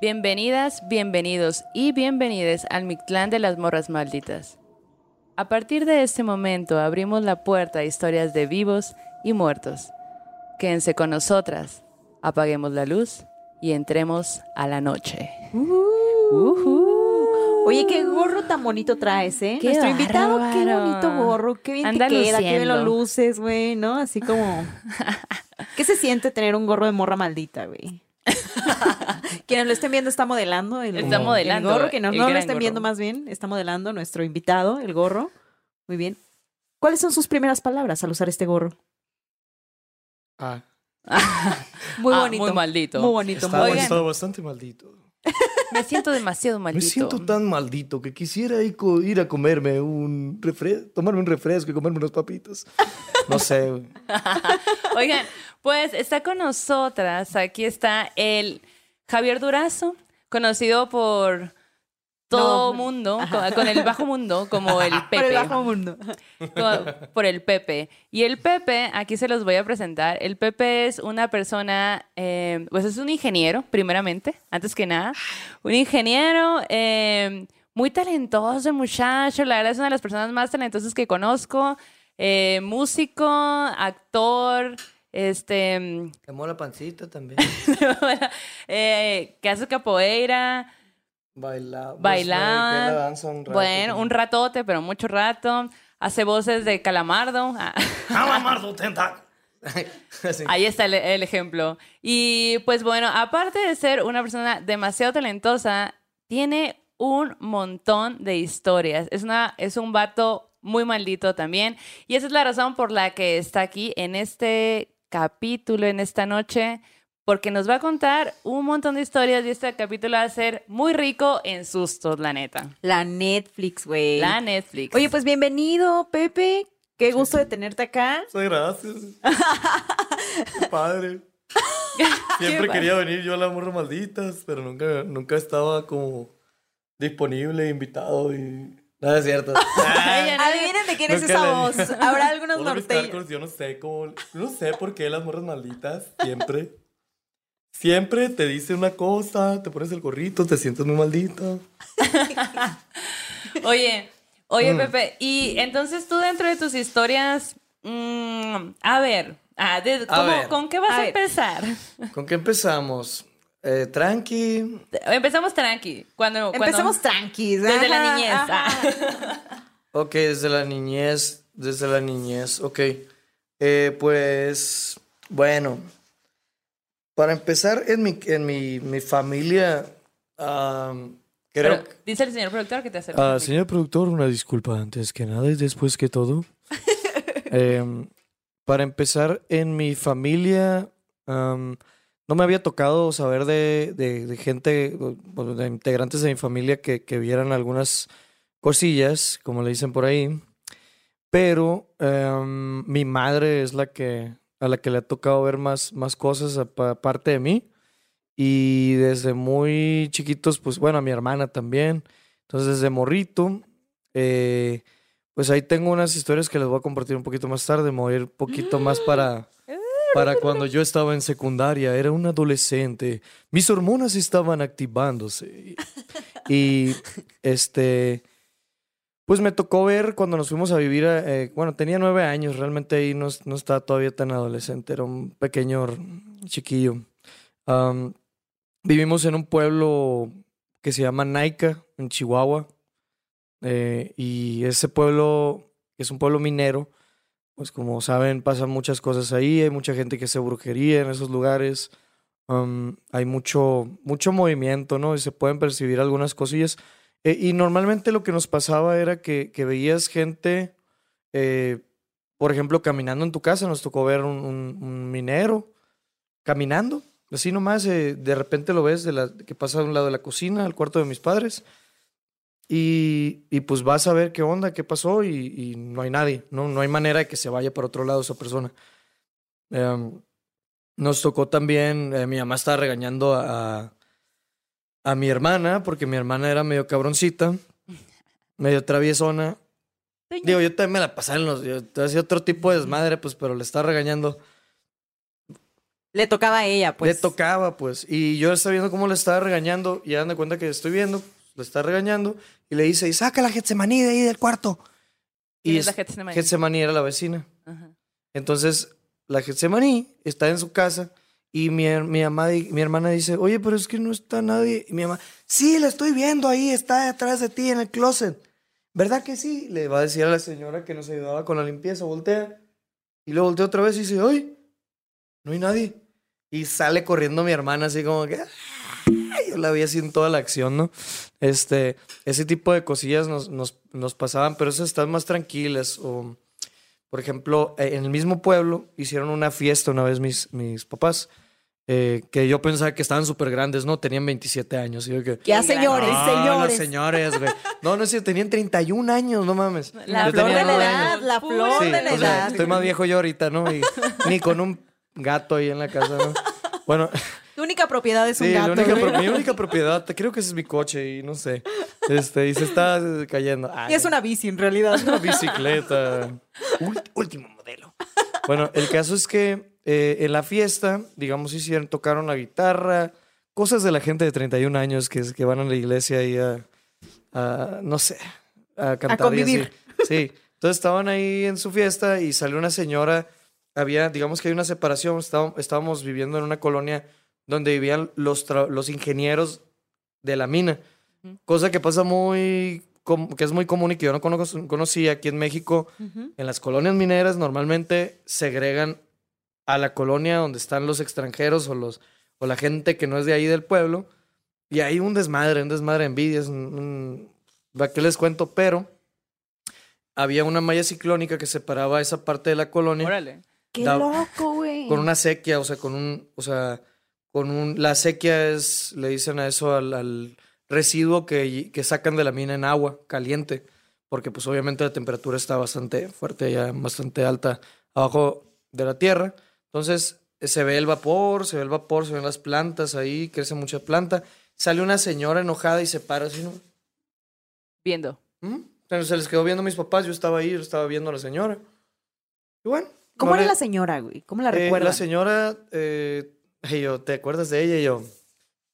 Bienvenidas, bienvenidos y bienvenides al Mictlán de las Morras Malditas. A partir de este momento abrimos la puerta a historias de vivos y muertos. Quédense con nosotras, apaguemos la luz y entremos a la noche. Oye, qué gorro tan bonito traes, ¿eh? Qué Nuestro invitado, qué bonito gorro, qué bien Anda te queda, qué bien lo luciendo. luces, güey, ¿no? Así como... ¿Qué se siente tener un gorro de morra maldita, güey? Quienes lo estén viendo está modelando el, Está el modelando gorro, que no, el no lo estén gorro. viendo más bien, está modelando nuestro invitado, el gorro. Muy bien. ¿Cuáles son sus primeras palabras al usar este gorro? Ah, Muy Ah, bonito. muy maldito. Muy bonito. está, muy Oigan. está bastante maldito. Me siento demasiado maldito. Me siento tan maldito que quisiera ir, a comerme un refresco, tomarme un refresco y comerme unos papitos. No sé. Oigan, pues está con nosotras, aquí está el Javier Durazo, conocido por todo No. mundo, con, con el bajo mundo, como el Pepe. Por el bajo mundo. por el Pepe. Y el Pepe, aquí se los voy a presentar. El Pepe es una persona, eh, pues es un ingeniero, primeramente, antes que nada. Un ingeniero eh, muy talentoso, muchacho. La verdad es una de las personas más talentosas que conozco. Eh, músico, actor, este, Te mola pancita también. eh, que hace capoeira. Baila. danza un rato Bueno, un ratote, pero mucho rato. Hace voces de calamardo. Ah. ¡Calamardo! Así. Ahí está el, el ejemplo. Y pues bueno, aparte de ser una persona demasiado talentosa, tiene un montón de historias. Es, una, es un vato muy maldito también. Y esa es la razón por la que está aquí en este capítulo, en esta noche, porque nos va a contar un montón de historias y este capítulo va a ser muy rico en sustos, la neta. La Netflix, güey. La Netflix. Oye, pues bienvenido, Pepe. Qué gusto de tenerte acá. Muchas gracias. Qué padre. Siempre Qué quería venir yo a las morras malditas, pero nunca, nunca estaba como disponible, invitado y... Nada es cierto. Ya Adivinen de quién es Nunca esa voz. Habrá algunos norteños. yo no sé cómo, no sé por qué las morras malditas siempre, siempre te dice una cosa, te pones el gorrito, te sientes muy maldito. Oye, oye, Mm. Pepe, y entonces tú dentro de tus historias, mm, a ver, ah, de- A ¿cómo- ver. ¿con qué vas A empezar? ¿Con qué empezamos? Eh, tranqui. Empezamos tranqui. Cuando, cuando- Empecemos tranquis. desde la niñez. ah. Ok, desde la niñez, desde la niñez, ok. Eh, pues, bueno, para empezar, en mi, en mi, mi familia, am, creo Pero dice el señor productor que te hace. Ah, señor productor, una disculpa antes que nada y después que todo. Em, para empezar, en mi familia am, no me había tocado saber de, de- de gente, de integrantes de mi familia que, que vieran algunas cosillas, como le dicen por ahí. Pero em, mi madre es la que a la que le ha tocado ver más, más cosas apa- aparte de mí. Y desde muy chiquitos, pues bueno, a mi hermana también. Entonces, desde morrito, eh, pues ahí tengo unas historias que les voy a compartir un poquito más tarde. Me voy a ir un poquito más para, para cuando yo estaba en secundaria. Era un adolescente. Mis hormonas estaban activándose. Y, este, Pues me tocó ver cuando nos fuimos a vivir, eh, bueno, tenía nueve años, realmente ahí no, no estaba todavía tan adolescente, era un pequeño chiquillo. Am, vivimos en un pueblo que se llama Naica, en Chihuahua, eh, y ese pueblo es un pueblo minero, pues como saben pasan muchas cosas ahí, hay mucha gente que hace brujería en esos lugares, am, hay mucho, mucho movimiento, ¿no? Y se pueden percibir algunas cosillas. Eh, y normalmente lo que nos pasaba era que, que veías gente, eh, por ejemplo, caminando en tu casa. Nos tocó ver un, minero caminando, así nomás. eh, de repente lo ves de la, que pasa de un lado de la cocina al cuarto de mis padres. Y, y pues vas a ver qué onda, qué pasó y, no hay nadie. No, no hay manera de que se vaya para otro lado esa persona. Em, nos tocó también, eh, mi mamá estaba regañando a- a mi hermana, porque mi hermana era medio cabroncita, medio traviesona. Digo, yo también me la pasaba en los. Yo hacía otro tipo de desmadre, pues, pero le estaba regañando. Le tocaba a ella, pues. Le tocaba, pues. Y yo estaba viendo cómo le estaba regañando, y dan de cuenta que estoy viendo, le está regañando, y le dice, y saca la Getsemaní de ahí del cuarto. ¿Quién Y es la Getsemaní? Getsemaní era la vecina. Ajá. Entonces, la Getsemaní está en su casa y mi, mi, mi hermana dice, oye, pero es que no está nadie. Y mi mamá, sí, la estoy viendo ahí, está detrás de ti en el closet. ¿Verdad que sí? Le va a decir a la señora que nos ayudaba con la limpieza, voltea. Y luego voltea otra vez y dice, oye, no hay nadie. Y sale corriendo mi hermana así como que... "Ay", Yo la vi así toda la acción, ¿no? Este, ese tipo de cosillas nos, nos, nos pasaban, pero esas están más tranquilas. O, por ejemplo, eh, en el mismo pueblo hicieron una fiesta una vez mis, mis papás, eh, que yo pensaba que estaban súper grandes, ¿no? Tenían 27 años. Y yo que, Ya, señores, "Ah, señores. los señores, güey. No, no es cierto, tenían 31 años, no mames. La Yo flor tenía de la edad, años. la flor Sí, de la o sea, edad. estoy más viejo yo ahorita, ¿no? Y ni con un gato ahí en la casa, ¿no? Bueno, Tu única propiedad es un sí, la gato. única pro- mi única propiedad, creo que ese es mi coche y no sé. Este, y se está eh, cayendo. Ay, Y es una bici, en realidad. una bicicleta. Último modelo. Bueno, el caso es que eh, en la fiesta, digamos, hicieron, tocaron la guitarra, cosas de la gente de 31 años que, que van a la iglesia y a, a, no sé, a cantar. y convivir. así. Sí. Entonces estaban ahí en su fiesta y salió una señora. Había, digamos que hay una separación. Estábamos, estábamos viviendo en una colonia donde vivían los, los ingenieros de la mina. Cosa que pasa muy, que es muy común y que yo no cono- conocía aquí en México. En las colonias mineras normalmente segregan a la colonia donde están los extranjeros o, los, o la gente que no es de ahí del pueblo. Y hay un desmadre, un desmadre de envidias. un- un- ¿Para qué les cuento? Pero había una malla ciclónica que separaba esa parte de la colonia Órale. Qué loco, güey. con una sequía, o sea, con un, o sea, con un, la sequía es, le dicen a eso al, al residuo que, que sacan de la mina en agua caliente, porque pues obviamente la temperatura está bastante fuerte, ya bastante alta abajo de la tierra. Entonces se ve el vapor, se ve el vapor, se ven las plantas ahí, crece mucha planta. Sale una señora enojada y se para así, ¿no? Viendo. ¿Mm? Pero se les quedó viendo a mis papás, yo estaba ahí, yo estaba viendo a la señora. Y bueno. ¿Cómo no era le- la señora, güey? ¿Cómo la eh, recuerdas? la señora, eh, y yo, ¿te acuerdas de ella? Y yo,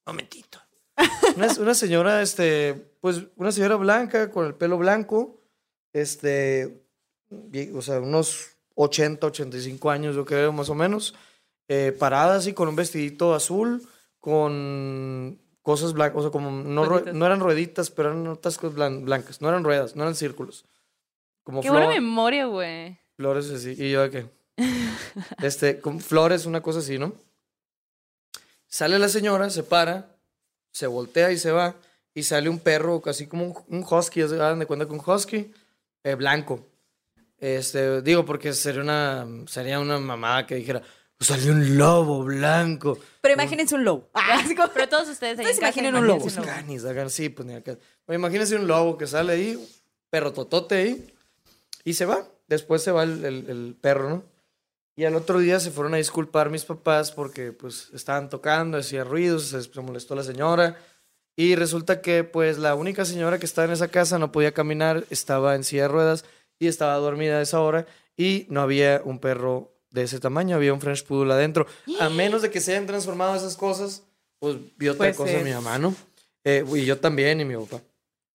momentito. Una, una señora, este, pues, una señora blanca con el pelo blanco, este, o sea, unos 80, 85 años, yo creo, más o menos, eh, parada así con un vestidito azul, con cosas blancas, o sea, como no, Rueditas. no eran rueditas, pero eran otras cosas blan- blancas, no eran ruedas, no eran círculos. Como Qué buena memoria, güey. Flores así. ¿Y yo de qué? este, con flores, una cosa así, ¿no? Sale la señora, se para, se voltea y se va. Y sale un perro, así como un, un husky, hagan de cuenta que un husky, eh, blanco. Este, digo, porque sería una, sería una mamada que dijera, "Pues salió un lobo blanco. Pero imagínense un lobo. Ah, Pero todos ustedes ahí en casa, imaginen un lobo. imagínense canis, hagan sí, pues ni acá. Imagínense un lobo que sale ahí, perro totote ahí, y se va. Después se va el, el- el perro, ¿no? Y al otro día se fueron a disculpar mis papás porque pues estaban tocando, hacía ruidos, se, se molestó la señora. Y resulta que pues la única señora que estaba en esa casa no podía caminar, estaba en silla de ruedas y estaba dormida a esa hora y no había un perro de ese tamaño, había un French Poodle adentro. A menos de que se hayan transformado esas cosas, pues vio otra Puede cosa ser. mi mamá, ¿no? Eh, y yo también y mi papá.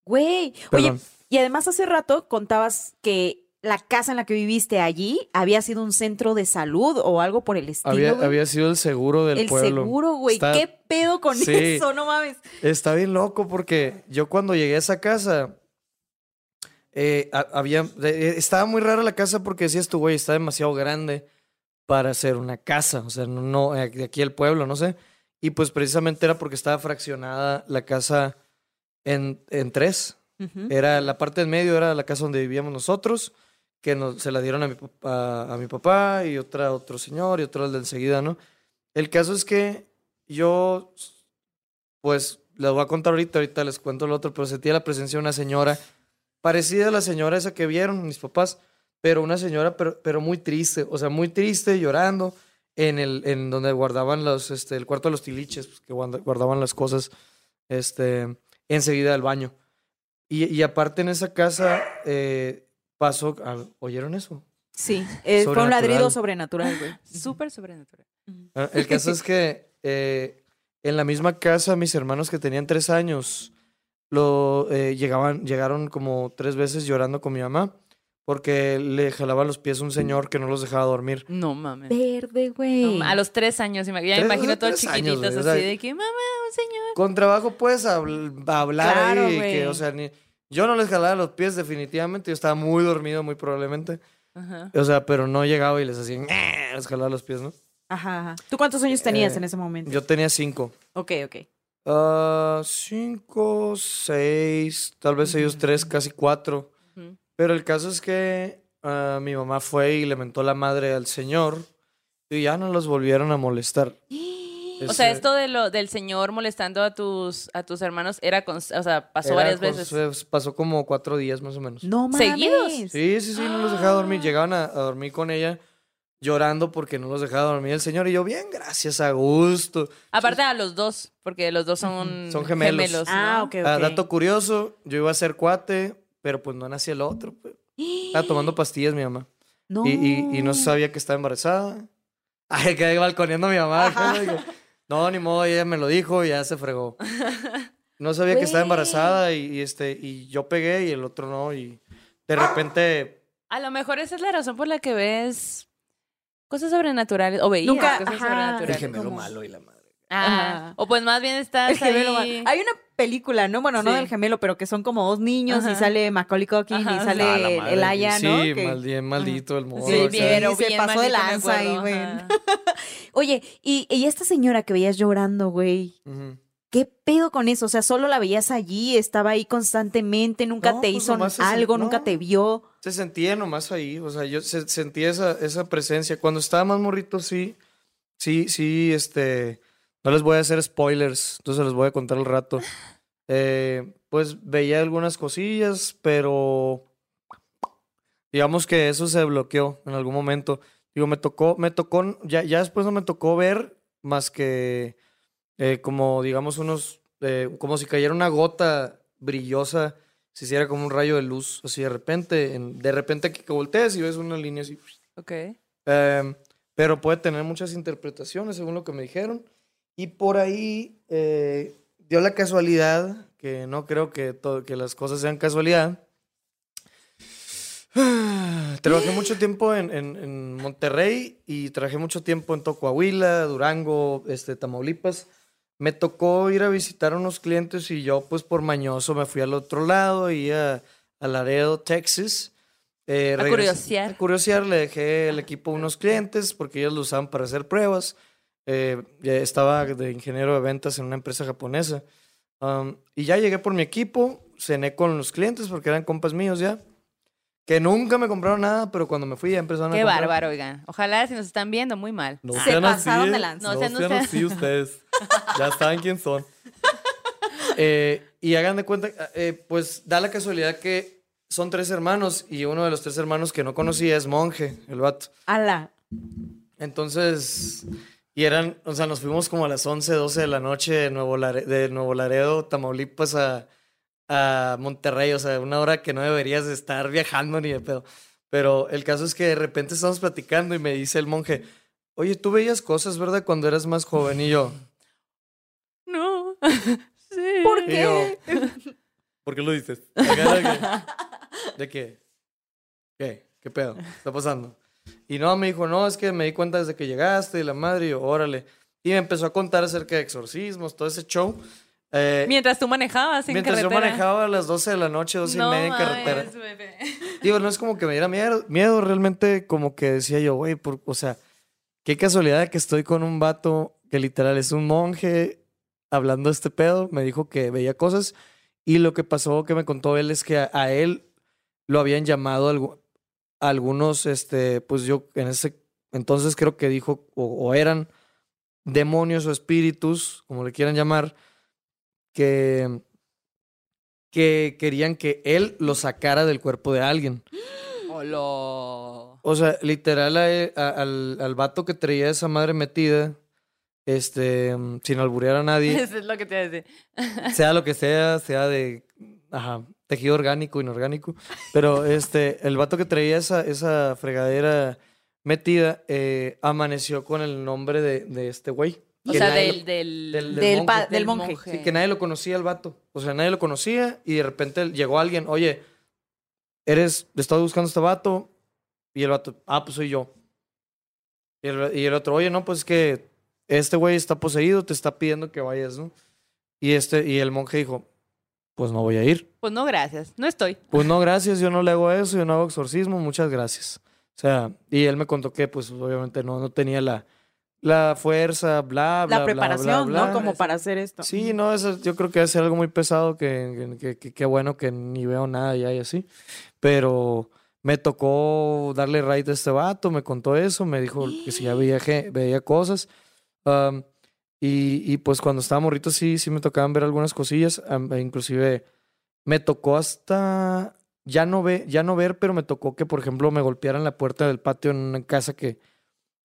Güey, oye. Y además hace rato contabas que la casa en la que viviste allí había sido un centro de salud o algo por el estilo. Había, había sido el seguro del el pueblo. seguro, güey. Está- ¿Qué pedo con Sí. eso? No mames. Está bien loco porque yo cuando llegué a esa casa, eh, ha- había, eh, estaba muy rara la casa porque decías tú, güey, está demasiado grande para ser una casa, o sea, no, no, de aquí el pueblo, no sé. Y pues precisamente era porque estaba fraccionada la casa en, en tres. Era la parte del medio era la casa donde vivíamos nosotros, que nos, se la dieron a mi, a mi papá y otra otro señor y otro al de enseguida, ¿no? El caso es que yo, pues, les voy a contar ahorita, ahorita les cuento lo otro, pero sentía la presencia de una señora, parecida a la señora esa que vieron mis papás, pero una señora, pero, pero muy triste, o sea, muy triste, llorando, en el, en donde guardaban los, este, el cuarto de los tiliches, pues, que guarda- guardaban las cosas, este, enseguida del baño. Y, y aparte en esa casa eh, pasó, al- ¿oyeron eso? Sí, eh, fue un Sobrenatural. ladrido sobrenatural, güey. Súper sobrenatural. Ah, El caso es que eh, en la misma casa mis hermanos que tenían tres años lo eh, llegaban, llegaron como tres veces llorando con mi mamá porque le jalaba los pies a un señor que no los dejaba dormir. No mames. Verde, güey. a los tres años, ya me Tres- imagino todos años, chiquititos o así sea, de que, mamá, un señor. Con trabajo puedes habl- hablar Claro, ahí, güey. que, o sea, ni- yo no les jalaba los pies definitivamente, yo estaba muy dormido muy probablemente, Ajá. o sea, pero no llegaba y les hacía, "Ñe", les jalaba los pies, ¿no? Ajá, ajá. ¿Tú cuántos años tenías Eh, en ese momento? Yo tenía cinco. Ok, ok. Ah, cinco, seis, tal vez ellos tres, casi cuatro. Pero el caso es que ah, mi mamá fue y le mentó la madre al señor y ya no los volvieron a molestar. O sea, esto de lo, del señor molestando a tus, a tus hermanos era, con, o sea, pasó era varias con- veces. Pasó como cuatro días más o menos. No mames. ¿Seguidos? Sí, sí, sí, no los dejaba dormir. Llegaban a, a dormir con ella llorando porque no los dejaba dormir el señor. Y yo, bien, gracias, a gusto. Aparte a los dos, porque los dos son, Son gemelos. Ah, ¿no? ok, Ah, ok. dato curioso, yo iba a ser cuate, pero pues no nací el otro. pues. Estaba tomando pastillas mi mamá. No. Y, y, y no sabía que estaba embarazada. Ay, quedé balconeando a mi mamá. No, ni modo, ella me lo dijo y ya se fregó. No sabía que estaba embarazada y, y, este, y yo pegué y el otro no. Y de repente, A lo mejor esa es la razón por la que ves cosas sobrenaturales. O veías Nunca- cosas ajá. sobrenaturales. el gemelo ¿cómo? malo y la madre. Ah, Ajá. o pues más bien estás El gemelo. ahí- Hay una película, ¿no? Bueno, no Sí. del gemelo, pero que son como dos niños y Ajá. sale Macaulay Culkin y Ajá. sale Ah, el- Aya, sí, ¿no? Sí, Que- mal- bien maldito el modo. Sí, bien, pero se bien pasó de lanza ahí, güey. Oye, y, y esta señora que veías llorando, güey, Ujú. ¿qué pedo con eso? O sea, solo la veías allí, estaba ahí constantemente, nunca No, te pues hizo se algo, sen- nunca no. te vio. Se sentía nomás ahí, o sea, yo se- sentía esa, esa presencia. Cuando estaba más morrito, sí, sí, sí, este, no les voy a hacer spoilers, entonces les voy a contar al rato. Eh, pues veía algunas cosillas, pero digamos que eso se bloqueó en algún momento. Digo, me tocó, me tocó, ya, ya después no me tocó ver más que eh, como, digamos, unos, eh, como si cayera una gota brillosa, se hiciera como un rayo de luz, así de repente, en- de repente que, que volteas y ves una línea así. Ok. Em, pero puede tener muchas interpretaciones según lo que me dijeron. Y por ahí eh, dio la casualidad, que no creo que, que las cosas sean casualidad. Trabajé mucho tiempo en, en- en Monterrey y trabajé mucho tiempo en Tocoahuila, Durango, este, Tamaulipas. Me tocó ir a visitar a unos clientes y yo, pues por mañoso, me fui al otro lado y a, a Laredo, Texas. Eh, A regresé- curiosear. A curiosear, le dejé el equipo a unos clientes porque ellos lo usaban para hacer pruebas. Eh, ya estaba de ingeniero de ventas en una empresa japonesa. Um, y ya llegué por mi equipo, cené con los clientes porque eran compas míos ya. Que nunca me compraron nada, pero cuando me fui ya empezaron a Qué comprar. bárbaro, oigan. Ojalá si nos están viendo, muy mal. No Se sean así, pasaron ¿eh? de lanza. No No, sean sean así ustedes. ya saben quién son. Eh, y hagan de cuenta, eh, pues da la casualidad que son tres hermanos y uno de los tres hermanos que no conocía es monje, el vato. Ala. Entonces, y eran, o sea, nos fuimos como a las 11, 12 de la noche de Nuevo, Lare- de Nuevo Laredo, Tamaulipas a, a Monterrey, o sea, una hora que no deberías de estar viajando ni de pedo. Pero el caso es que de repente estamos platicando y me dice el monje, oye, tú veías cosas, ¿verdad? Cuando eras más joven y yo. No. sí. ¿Por qué? yo, ¿Por qué lo dices? De que- ¿De qué? ¿Qué? ¿Qué pedo? ¿Qué está pasando? Y no, me dijo, no, es que me di cuenta desde que llegaste y la madre, y yo, órale. Y me empezó a contar acerca de exorcismos, todo ese show. Eh, Mientras tú manejabas en mientras yo carretera. manejaba a las 12 de la noche, 12 no y media en carretera. bebé. Digo, no es como que me diera miedo, miedo realmente como que decía yo, güey, o sea, qué casualidad que estoy con un vato que literal es un monje hablando de este pedo, me dijo que veía cosas y lo que pasó que me contó él es que a, a él lo habían llamado algu- algunos, este, pues yo en ese entonces creo que dijo, o, o eran demonios o espíritus, como le quieran llamar, que, que querían que él lo sacara del cuerpo de alguien. Hola. O sea, literal a él- a- al, al vato que traía esa madre metida, este, sin alburear a nadie, Eso es lo que te iba a decir. sea lo que sea, sea de ajá, tejido orgánico, inorgánico, pero este, el vato que traía esa, esa fregadera metida, eh, amaneció con el nombre de, de este güey. O Que sea, nadie del, del, del- Del, monje. pa- del Del monje. monje. Sí, que nadie lo conocía el vato. O sea, nadie lo conocía y de repente llegó alguien, oye, eres, estás buscando a este vato. Y el vato, ah, pues soy yo. Y el, y el otro, oye, no, pues es que este güey está poseído, te está pidiendo que vayas, ¿no? Y este, y el monje dijo, pues no voy a ir. Pues no, gracias. No estoy. Pues no, gracias, yo no le hago eso, yo no hago exorcismo, muchas gracias. O sea, y él me contó que, pues obviamente no, no tenía la, la fuerza, bla, bla, La bla, preparación, bla, ¿no? bla. Como para hacer esto. Sí, no, eso yo creo que ser algo muy pesado, que, que, que- que bueno que ni veo nada ya y así. Pero me tocó darle raid a este vato, me contó eso, me dijo que si ya veía, veía cosas. Am, y, y pues cuando estaba morrito sí, sí me tocaban ver algunas cosillas, e inclusive me tocó hasta ya no, ve, ya no ver, pero me tocó que, por ejemplo, me golpearan la puerta del patio en una casa que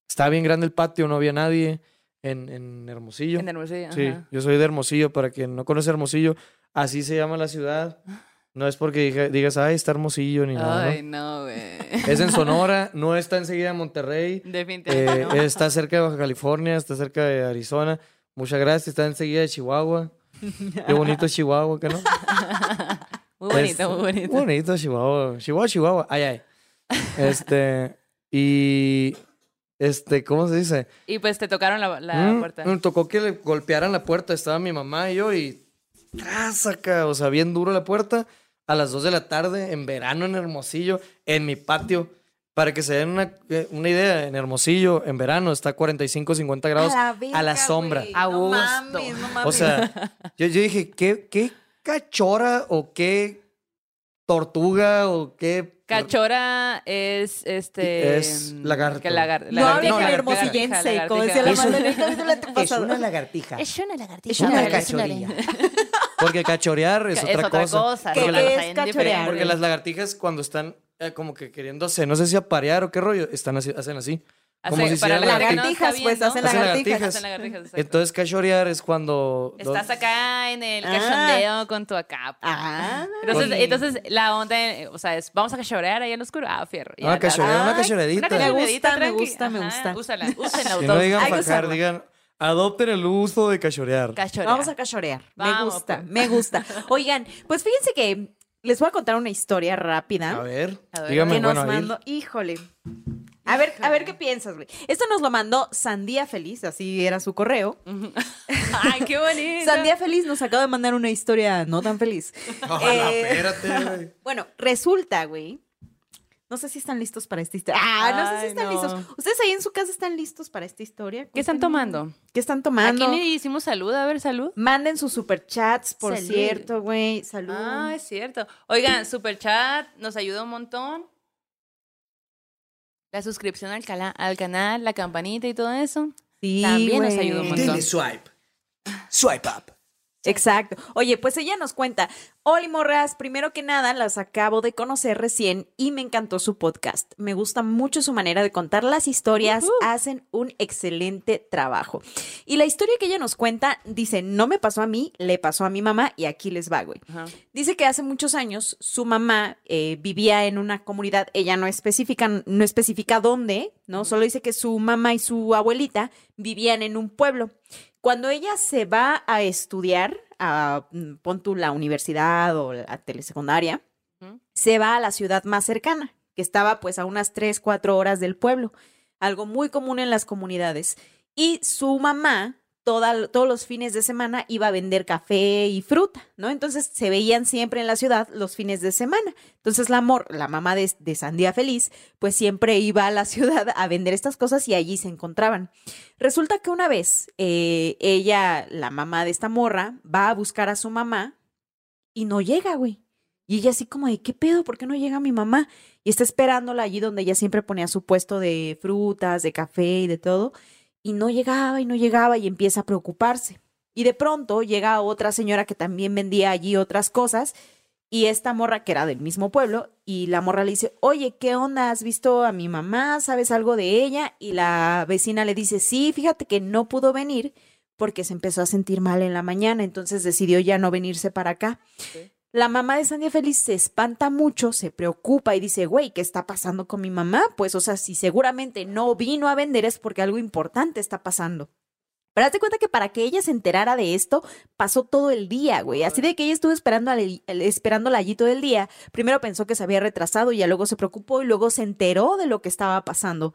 estaba bien grande el patio, no había nadie en, en Hermosillo. En Hermosillo. Sí, ajá. yo soy de Hermosillo, para quien no conoce Hermosillo, así se llama la ciudad. No es porque dije- digas, ay, está Hermosillo ni nada. Ay, ¿no? no, güey. Es en Sonora, no está enseguida en Monterrey, Definitivamente. eh, no. está cerca de Baja California, está cerca de Arizona. Muchas gracias, está enseguida de Chihuahua. Qué bonito Chihuahua, ¿que no? Muy bonito, Es- muy bonito. Bonito Chihuahua. Chihuahua, Chihuahua. Ay, ay. Este, y, este, ¿cómo se dice? Y pues te tocaron la, la Mm, puerta. Me tocó que le golpearan la puerta. Estaba mi mamá y yo y. ¡tras acá! O sea, bien duro la puerta. A las 2 de la tarde, en verano en Hermosillo, en mi patio. Para que se den una, eh, una idea, en Hermosillo, en verano, está 45, 50 grados a la, verga, sombra. güey. A No gusto. mames, no mames. O sea, yo, yo dije, ¿qué, ¿qué cachora o qué tortuga o qué. Cachora es este. Es lagarto. Que lagar- no hablen no, lagartija, hermosillense, como decía la Es madre un- en el capítulo antepasado. lagartija. Es una lagartija. Es una cachorilla. Porque cachorear es, Es otra, otra cosa. cosa, ¿Qué Porque, es la- cachorear? porque las lagartijas cuando están eh, como que queriéndose, no sé si aparear o qué rollo, están así, hacen así. Como Hace- si para hicieran la gente que no lagartijas, pues, hacen Hacen lagartijas. lagartijas. Hacen lagartijas. Entonces cachorear es cuando... Estás acá en el Ah. cachondeo con tu acá. pues. Ah, Entonces, Con- entonces la onda, o sea, es vamos a cachorear ahí en oscuro. Ah, fierro. Ah, cachorear, una cachoreadita. Me cachoreadita, gusta, me gusta, me gusta. Úsala, úsenla. Que no digan fajar, digan, adopten el uso de cachorear. Cachorear. Vamos a cachorear. Me gusta, pues. me gusta. Oigan, pues fíjense que les voy a contar una historia rápida. A ver, A ver, dígame, que nos bueno, ahí. mandó. Híjole. A ver, a ver qué piensas, güey. Esto nos lo mandó Sandía Feliz, así era su correo. Ay, qué bonito. Sandía Feliz nos acaba de mandar una historia no tan feliz. Ojalá, Eh, espérate, güey. Bueno, resulta, güey. No sé si están listos para esta historia. Ah, no sé si están no. listos. ¿Ustedes ahí en su casa están listos para esta historia? ¿Qué están tomando? ¿Qué están Aquí tomando? le hicimos salud, a ver, salud. Manden sus superchats, por Salud. cierto, güey. Salud. Ah, es cierto. Oigan, super chat nos ayuda un montón. La suscripción al, cala- al canal, la campanita y todo eso. sí, también nos ayuda un montón. Dele swipe. Swipe up. Exacto. Oye, pues ella nos cuenta, Oli Morras, primero que nada las acabo de conocer recién y me encantó su podcast. Me gusta mucho su manera de contar las historias, hacen un excelente trabajo. Y la historia que ella nos cuenta dice, no me pasó a mí, le pasó a mi mamá y aquí les va, güey. Dice que hace muchos años su mamá eh, vivía en una comunidad, ella no especifica, no especifica dónde, ¿no? Solo dice que su mamá y su abuelita vivían en un pueblo. Cuando ella se va a estudiar, a mm, pon tú la universidad o la telesecundaria, se va a la ciudad más cercana, que estaba pues a unas 3, 4 horas del pueblo, algo muy común en las comunidades. Y su mamá, todos los fines de semana, iba a vender café y fruta, ¿no? Entonces se veían siempre en la ciudad los fines de semana. Entonces la, mor- la mamá de, de Sandía Feliz, pues siempre iba a la ciudad a vender estas cosas y allí se encontraban. Resulta que una vez eh, ella, la mamá de esta morra, va a buscar a su mamá y no llega, güey. Y ella así como de, ¿qué pedo? ¿Por qué no llega mi mamá? Y está esperándola allí donde ella siempre ponía su puesto de frutas, de café y de todo. Y no llegaba y no llegaba y empieza a preocuparse. Y de pronto llega otra señora que también vendía allí otras cosas. Y esta morra, que era del mismo pueblo, y la morra le dice, oye, ¿qué onda? ¿Has visto a mi mamá? ¿Sabes algo de ella? Y la vecina le dice, sí, fíjate que no pudo venir porque se empezó a sentir mal en la mañana, entonces decidió ya no venirse para acá. La mamá de Sandia Feliz se espanta mucho, se preocupa y dice, güey, ¿qué está pasando con mi mamá? Pues, o sea, si seguramente no vino a vender es porque algo importante está pasando. Pero hazte cuenta que para que ella se enterara de esto, pasó todo el día, güey. Así de que ella estuvo esperando al- esperándola allí todo el día. Primero pensó que se había retrasado y ya luego se preocupó y luego se enteró de lo que estaba pasando.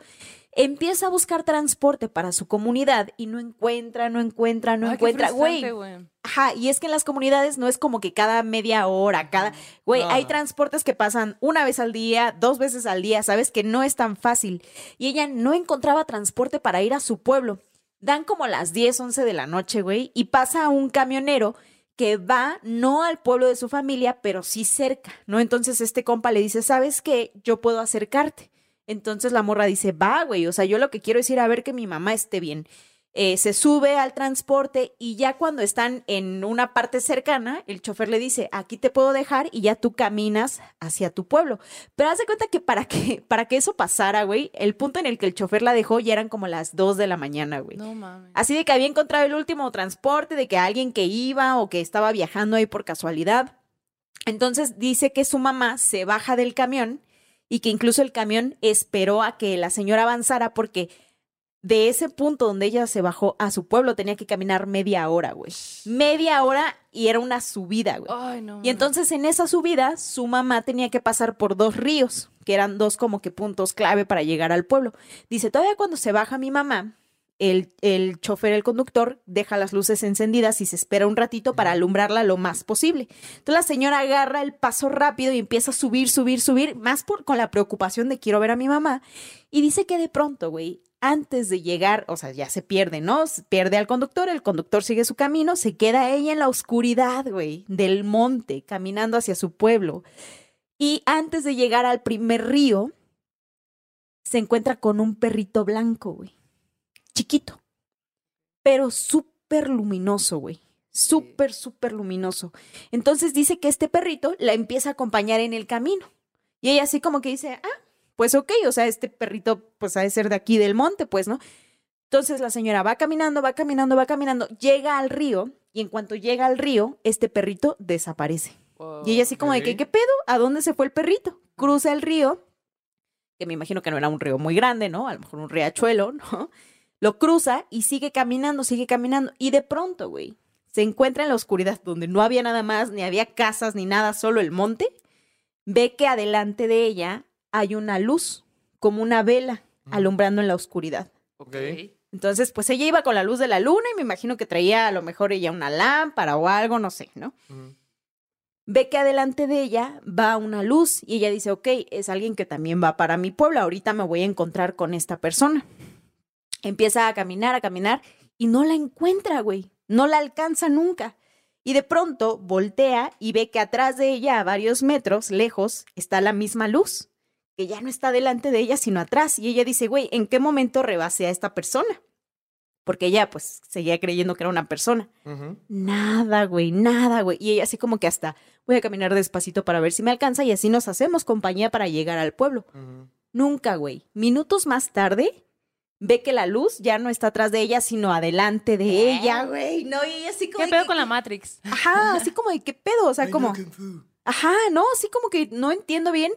Empieza a buscar transporte para su comunidad y no encuentra, no encuentra, no Ay, encuentra. Güey. Ajá, y es que en las comunidades no es como que cada media hora, cada... Güey, No, hay transportes que pasan una vez al día, dos veces al día, ¿sabes? Que no es tan fácil. Y ella no encontraba transporte para ir a su pueblo. Dan como las 10, 11 de la noche, güey, y pasa un camionero que va no al pueblo de su familia, pero sí cerca, ¿no? Entonces este compa le dice, ¿sabes qué? Yo puedo acercarte. Entonces la morra dice, va, güey, o sea, yo lo que quiero es ir a ver que mi mamá esté bien. Eh, se sube al transporte y ya cuando están en una parte cercana, el chofer le dice, aquí te puedo dejar y ya tú caminas hacia tu pueblo. Pero haz de cuenta que para que, para que eso pasara, güey, el punto en el que el chofer la dejó ya eran como las 2 de la mañana, güey. No mames. Así de que había encontrado el último transporte, de que alguien que iba o que estaba viajando ahí por casualidad. Entonces dice que su mamá se baja del camión y que incluso el camión esperó a que la señora avanzara porque de ese punto donde ella se bajó a su pueblo tenía que caminar media hora, güey. Media hora y era una subida, güey. Ay, no. Y entonces en esa subida su mamá tenía que pasar por dos ríos, que eran dos como que puntos clave para llegar al pueblo. Dice, todavía cuando se baja mi mamá, el, el chofer, el conductor, deja las luces encendidas y se espera un ratito para alumbrarla lo más posible. Entonces la señora agarra el paso rápido y empieza a subir, subir, subir, más por, con la preocupación de quiero ver a mi mamá. Y dice que de pronto, güey, antes de llegar, o sea, ya se pierde, ¿no? Se pierde al conductor, el conductor sigue su camino, se queda ella en la oscuridad, güey, del monte, caminando hacia su pueblo. Y antes de llegar al primer río, se encuentra con un perrito blanco, güey. Chiquito. Pero súper luminoso, güey. Súper, súper luminoso. Entonces dice que este perrito la empieza a acompañar en el camino. Y ella así como que dice, ah, pues ok, o sea, este perrito pues ha de ser de aquí del monte, pues, ¿no? Entonces la señora va caminando, va caminando, va caminando, llega al río y en cuanto llega al río, este perrito desaparece. Y ella así como de que. ¿qué pedo? ¿A dónde se fue el perrito? Cruza el río, que me imagino que no era un río muy grande, ¿no? A lo mejor un riachuelo, ¿no? Lo cruza y sigue caminando, sigue caminando. Y de pronto, güey, se encuentra en la oscuridad donde no había nada más, ni había casas, ni nada, solo el monte. Ve que adelante de ella hay una luz, como una vela, alumbrando en la oscuridad. Ok. Entonces, pues ella iba con la luz de la luna y me imagino que traía a lo mejor ella una lámpara o algo, no sé, ¿no? Ve que adelante de ella va una luz y ella dice, ok, es alguien que también va para mi pueblo, ahorita me voy a encontrar con esta persona. Empieza a caminar, a caminar y no la encuentra, güey, no la alcanza nunca. Y de pronto voltea y ve que atrás de ella, a varios metros lejos, está la misma luz, que ya no está delante de ella, sino atrás. Y ella dice, güey, ¿en qué momento rebasé a esta persona? Porque ella, pues, seguía creyendo que era una persona. Nada, güey, nada, güey. Y ella así como que hasta voy a caminar despacito para ver si me alcanza y así nos hacemos compañía para llegar al pueblo. Nunca, güey. Minutos más tarde, ve que la luz ya no está atrás de ella, sino adelante de ella, güey. No, y ella así como ¿Qué pedo que- con la Matrix? Ajá, así como de qué pedo, o sea, como... Ajá, no, así como que no entiendo bien,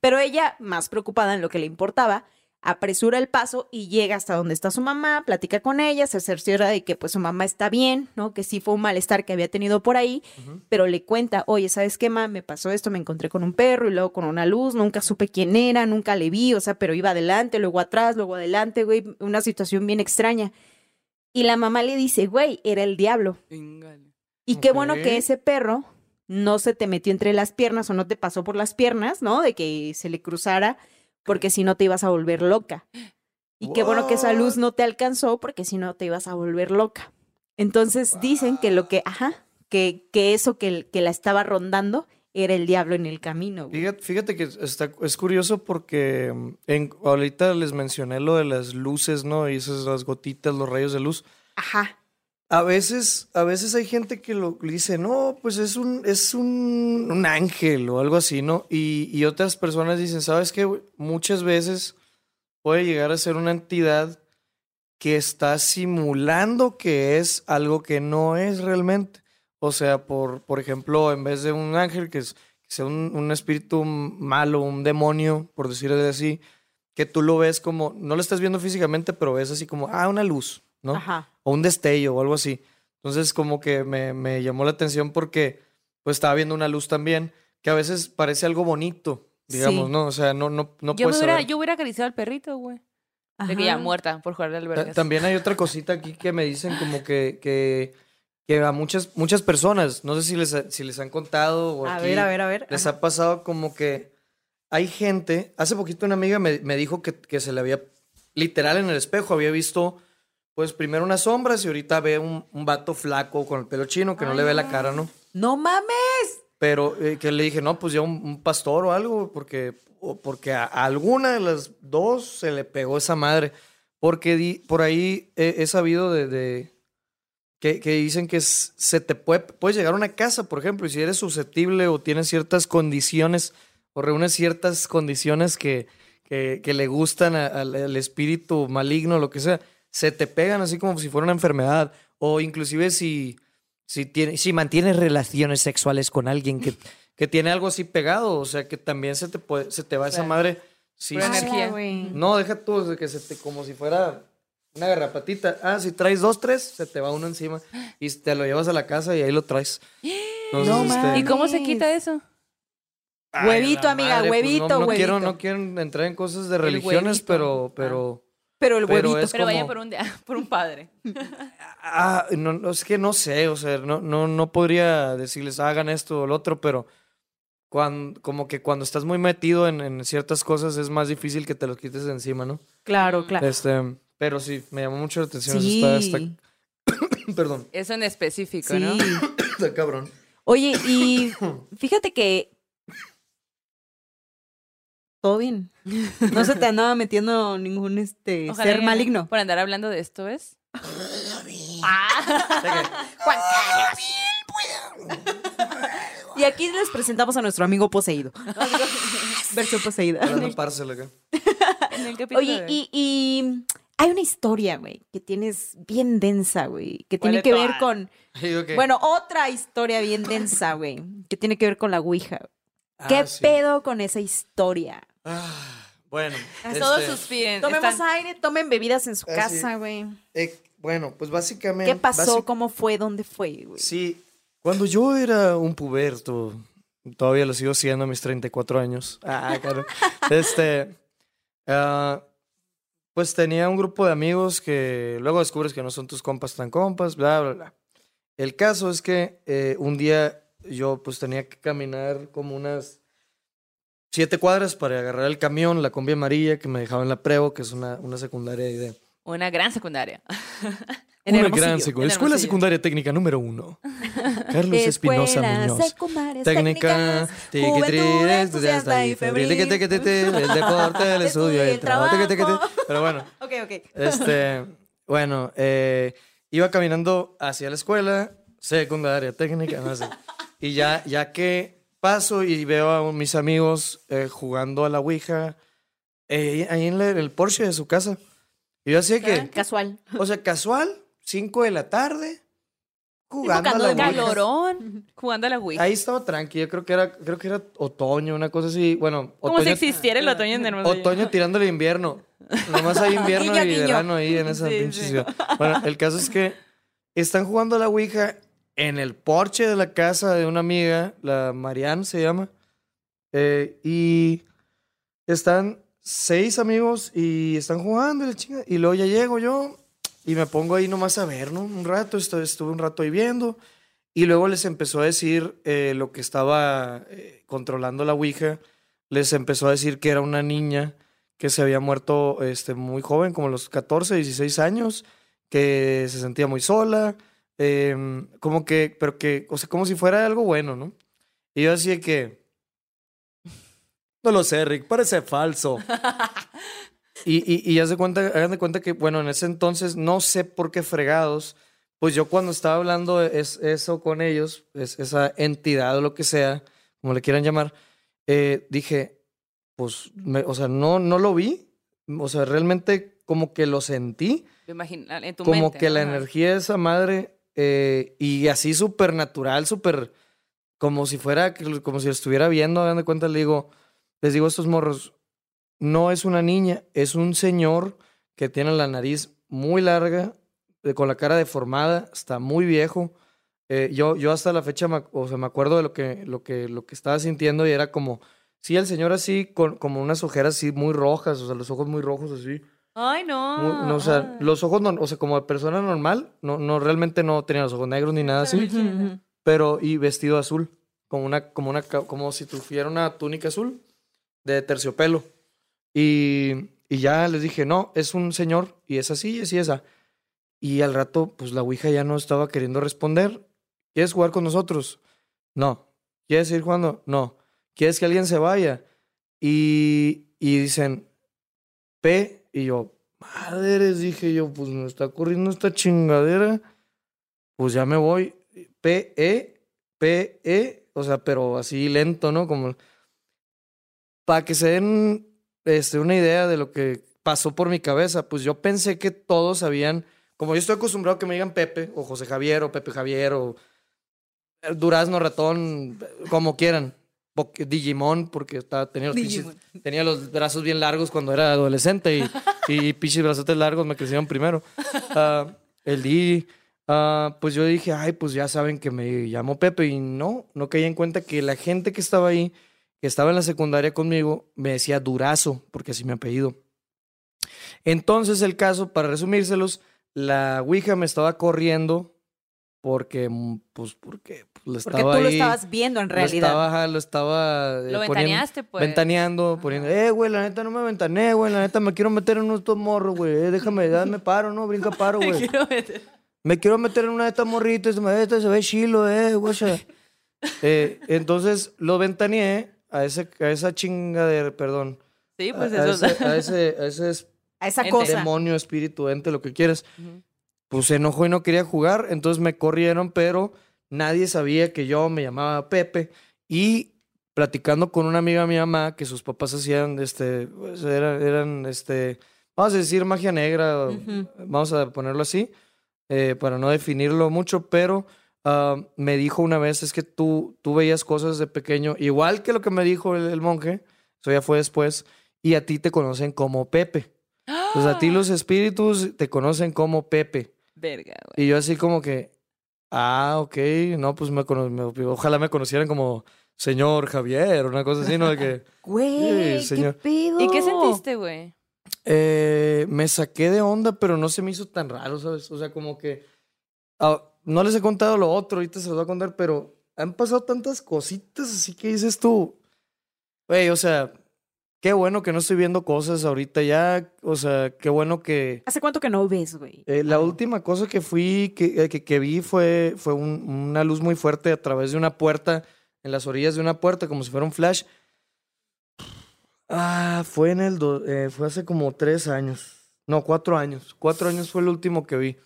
pero ella, más preocupada en lo que le importaba, apresura el paso y llega hasta donde está su mamá, platica con ella, se cerciora de que pues su mamá está bien, ¿no? Que sí fue un malestar que había tenido por ahí, pero le cuenta, oye, ¿sabes qué, ma? Me pasó esto, me encontré con un perro y luego con una luz, nunca supe quién era, nunca le vi, o sea, pero iba adelante, luego atrás, luego adelante, güey, una situación bien extraña. Y la mamá le dice, güey, era el diablo. Y qué bueno que ese perro no se te metió entre las piernas o no te pasó por las piernas, ¿no? De que se le cruzara, porque si no te ibas a volver loca. Y qué bueno que esa luz no te alcanzó, porque si no te ibas a volver loca. Entonces dicen que lo que, ajá, que, que eso que, que la estaba rondando era el diablo en el camino. güey. Fíjate, fíjate que está, es curioso porque mm, en, ahorita les mencioné lo de las luces, ¿no? Y esas las gotitas, los rayos de luz. Ajá. A veces, a veces hay gente que lo dice, no, pues es un, es un, un ángel o algo así, ¿no? Y, y otras personas dicen, ¿sabes qué? Muchas veces puede llegar a ser una entidad que está simulando que es algo que no es realmente. O sea, por, por ejemplo, en vez de un ángel que, es- sea un, un espíritu malo, un demonio, por decirlo así, que tú lo ves como, no lo estás viendo físicamente, pero ves así como, ah, una luz, ¿no? Ajá. O un destello o algo así. Entonces como que me, me llamó la atención porque pues estaba viendo una luz también que a veces parece algo bonito, digamos, Sí. ¿no? O sea, no, no, no yo, me puedes hubiera, saber. yo hubiera acariciado al perrito, güey. De que ya muerta por jugar al vergas. También hay otra cosita aquí que me dicen como que, que, que a muchas, muchas personas, no sé si les, ha- si les han contado o A aquí ver, a ver, a ver. les Ajá. ha pasado como que hay gente, hace poquito una amiga me, me dijo que, que se le había, literal en el espejo, había visto pues primero unas sombras y ahorita ve un, un vato flaco con el pelo chino que no le ve la cara, ¿no? No mames. Pero eh, que le dije, no, pues ya un, un pastor o algo, porque, o porque a, a alguna de las dos se le pegó esa madre. Porque di- por ahí he, he sabido de, de- que, que dicen que se te puede, puedes llegar a una casa, por ejemplo, y si eres susceptible o tienes ciertas condiciones o reúnes ciertas condiciones que, que, que le gustan a- al espíritu maligno, lo que sea, se te pegan así como si fuera una enfermedad. O inclusive si, si, tiene, si mantienes relaciones sexuales con alguien que, que tiene algo así pegado, o sea que también se te, puede, se te va esa madre. Sí, energía. No, deja tú, de que se te, como si fuera una garrapatita. Ah, si traes dos, tres, se te va uno encima. Y te lo llevas a la casa y ahí lo traes. Entonces, No este. ¿Y cómo se quita eso? ay, Huevito, amiga, pues, huevito, no, no quiero, huevito. no quiero entrar en cosas de El religiones, huevito. pero, pero, Pero el Pero huevito. es Pero vaya como- por un, día- por un padre. ah, no, no, es que no sé, o sea, no, no, no podría decirles hagan esto o lo otro, pero cuando, como que cuando estás muy metido en, en ciertas cosas es más difícil que te los quites de encima, ¿no? Claro, claro. Este, pero sí, me llamó mucho la atención. Sí. Está, está- perdón, Eso en específico, Sí. ¿no? está cabrón. Oye, y fíjate que. Todo bien. No se te andaba metiendo ningún este Ojalá ser maligno. Por andar hablando de esto, ¿es? Y aquí les presentamos a nuestro amigo poseído. Versión poseída. Hablando pársela acá. En el capítulo Oye, de- y, y hay una historia, güey, que tienes bien densa, güey, que ¿Cuál tiene que ver con. Bueno, otra historia bien densa, güey, que tiene que ver con la Ouija. Ah, ¿Qué sí. pedo con esa historia? Ah, bueno. Todos este, suspiren. Tomemos están- aire, tomen bebidas en su Ah, casa, güey. eh, bueno, pues básicamente. ¿Qué pasó? ¿Cómo fue? ¿Dónde fue, güey? Sí, cuando yo era un puberto, todavía lo sigo siendo a mis 34 años. Ah, claro. este. ah, pues tenía un grupo de amigos que luego descubres que no son tus compas tan compas, bla, bla, bla. El caso es que eh, un día yo pues tenía que caminar como unas siete cuadras para agarrar el camión, la combi amarilla que me dejaba en la Prevo, que es una, una secundaria de... Una gran secundaria. Una gran secu- en Escuela Hermosillo. Secundaria Técnica número uno. Carlos Espinosa Muñoz. Técnica, entusiasta y febril. el deporte, el estudio, el trabajo. Pero bueno, Ok, ok. este, bueno, eh, iba caminando hacia la escuela, secundaria, técnica, no sé. Y ya, ya que paso y veo a mis amigos eh, jugando a la Ouija, eh, ahí en la- en el Porsche de su casa. Y yo así que, Casual. o sea, casual, 5 de la tarde, jugando a la Ouija. Calorón. Jugando a la Wii. Ahí estaba tranqui, yo creo que era, creo que era otoño, una cosa así. Bueno, Como si otoño, existiera el otoño en Hermosillo. otoño tirándole invierno. Nomás hay invierno y guiño. verano ahí en esa Sí, pinche sí. ciudad. Bueno, el caso es que están jugando a la Ouija en el porche de la casa de una amiga, la Marianne se llama. eh, y están seis amigos y están jugando chinga. Y luego ya llego yo y me pongo ahí nomás a ver, ¿no? Un rato, estu- estuve un rato ahí viendo. Y luego les empezó a decir eh, lo que estaba eh, controlando la Ouija. Les empezó a decir que era una niña que se había muerto este, muy joven, como los 14, 16 años, que se sentía muy sola, em, como que, pero que, o sea, como si fuera algo bueno, ¿no? Y yo así de que, no lo sé, Rick, parece falso. y, y, y haz de cuenta, hagan de cuenta que, bueno, en ese entonces, no sé por qué fregados, pues yo cuando estaba hablando es, eso con ellos, es, esa entidad o lo que sea, como le quieran llamar, eh, dije, pues, me- o sea, no, no lo vi, o sea, realmente como que lo sentí, Lo imagina- en tu como mente, que la ajá. energía de esa madre, eh, y así súper natural, súper, como si fuera, como si estuviera viendo, de cuenta, le digo, les digo estos morros, no es una niña, es un señor que tiene la nariz muy larga, con la cara deformada, está muy viejo. Eh, yo, yo hasta la fecha me, o sea, me acuerdo de lo que, lo, que, lo que estaba sintiendo y era como, sí, el señor así, con, como unas ojeras así muy rojas, o sea, los ojos muy rojos así. Ay, no. No, o sea, ay. los ojos, no, o sea, como persona normal, no, no, realmente no tenía los ojos negros ni nada así, pero y vestido azul, como una, como una, como si tuviera una túnica azul de terciopelo. Y, y ya les dije, no, es un señor y es así, y es y esa. Y al rato, pues la Ouija ya no estaba queriendo responder. ¿Quieres jugar con nosotros? No. ¿Quieres seguir jugando? No. ¿Quieres que alguien se vaya? Y, y dicen, P, y yo, madres, dije yo, pues me está corriendo esta chingadera, pues ya me voy. P, E, P, E, o sea, pero así lento, ¿no? Como para que se den este, una idea de lo que pasó por mi cabeza, pues yo pensé que todos sabían, como yo estoy acostumbrado a que me digan Pepe, o José Javier, o Pepe Javier, o Durazno Ratón, como quieran. Digimon, porque estaba, tenía, los pinches- tenía los brazos bien largos cuando era adolescente y, y pinches brazotes largos me crecieron primero. Ah, el Digi. ah, pues yo dije, ay, pues ya saben que me llamo Pepe. Y no, no caí en cuenta que la gente que estaba ahí, que estaba en la secundaria conmigo, me decía Durazo, porque así me apellido. Entonces, el caso, para resumírselos, la Ouija me estaba corriendo porque, mm, pues, porque pues, Porque estaba tú lo ahí- estabas viendo en lo realidad. estaba, lo estaba. eh, Lo poniendo- ventaneaste, pues. Ventaneando, poniendo, eh, güey, la neta no me ventaneé, güey, la neta me quiero meter en uno de estos morros, güey, eh, déjame, dame paro, ¿no? Brinca paro, güey. Quiero meter- Me quiero meter en una de estas morritas, me- esta se ve chilo, eh, güey. Eh, entonces lo ventaneé a, ese, a esa chingadera, perdón. Sí, pues a, a eso. ese, a ese, a ese es- A esa Ente. cosa. demonio, espíritu, ente, lo que quieras. Pues se enojó y no quería jugar, entonces me corrieron, pero nadie sabía que yo me llamaba Pepe. Y platicando con una amiga de mi mamá, que sus papás hacían, este, pues, eran, eran, este, vamos a decir magia negra, vamos a ponerlo así, eh, para no definirlo mucho, pero ah, me dijo una vez, es que tú, tú veías cosas de pequeño, igual que lo que me dijo el, el monje, eso ya fue después, y a ti te conocen como Pepe. Pues a ti los espíritus te conocen como Pepe. Verga, güey. Y yo así como que, ah, ok, no, pues me, me- ojalá me conocieran como señor Javier, una cosa así, ¿no? De que Güey, Sí, señor. ¿qué pedo? ¿Y qué sentiste, güey? eh, me saqué de onda, pero no se me hizo tan raro, ¿sabes? O sea, como que ah, no les he contado lo otro, ahorita se los voy a contar, pero han pasado tantas cositas así que dices tú, güey, o sea, qué bueno que no estoy viendo cosas ahorita ya, o sea, qué bueno que... ¿Hace cuánto que no ves, güey? Eh, la última cosa que fui, que, eh, que, que vi fue, fue un- una luz muy fuerte a través de una puerta, en las orillas de una puerta, como si fuera un flash. Ah, fue en el, do- eh, fue hace como tres años, no, cuatro años, cuatro años fue el último que vi.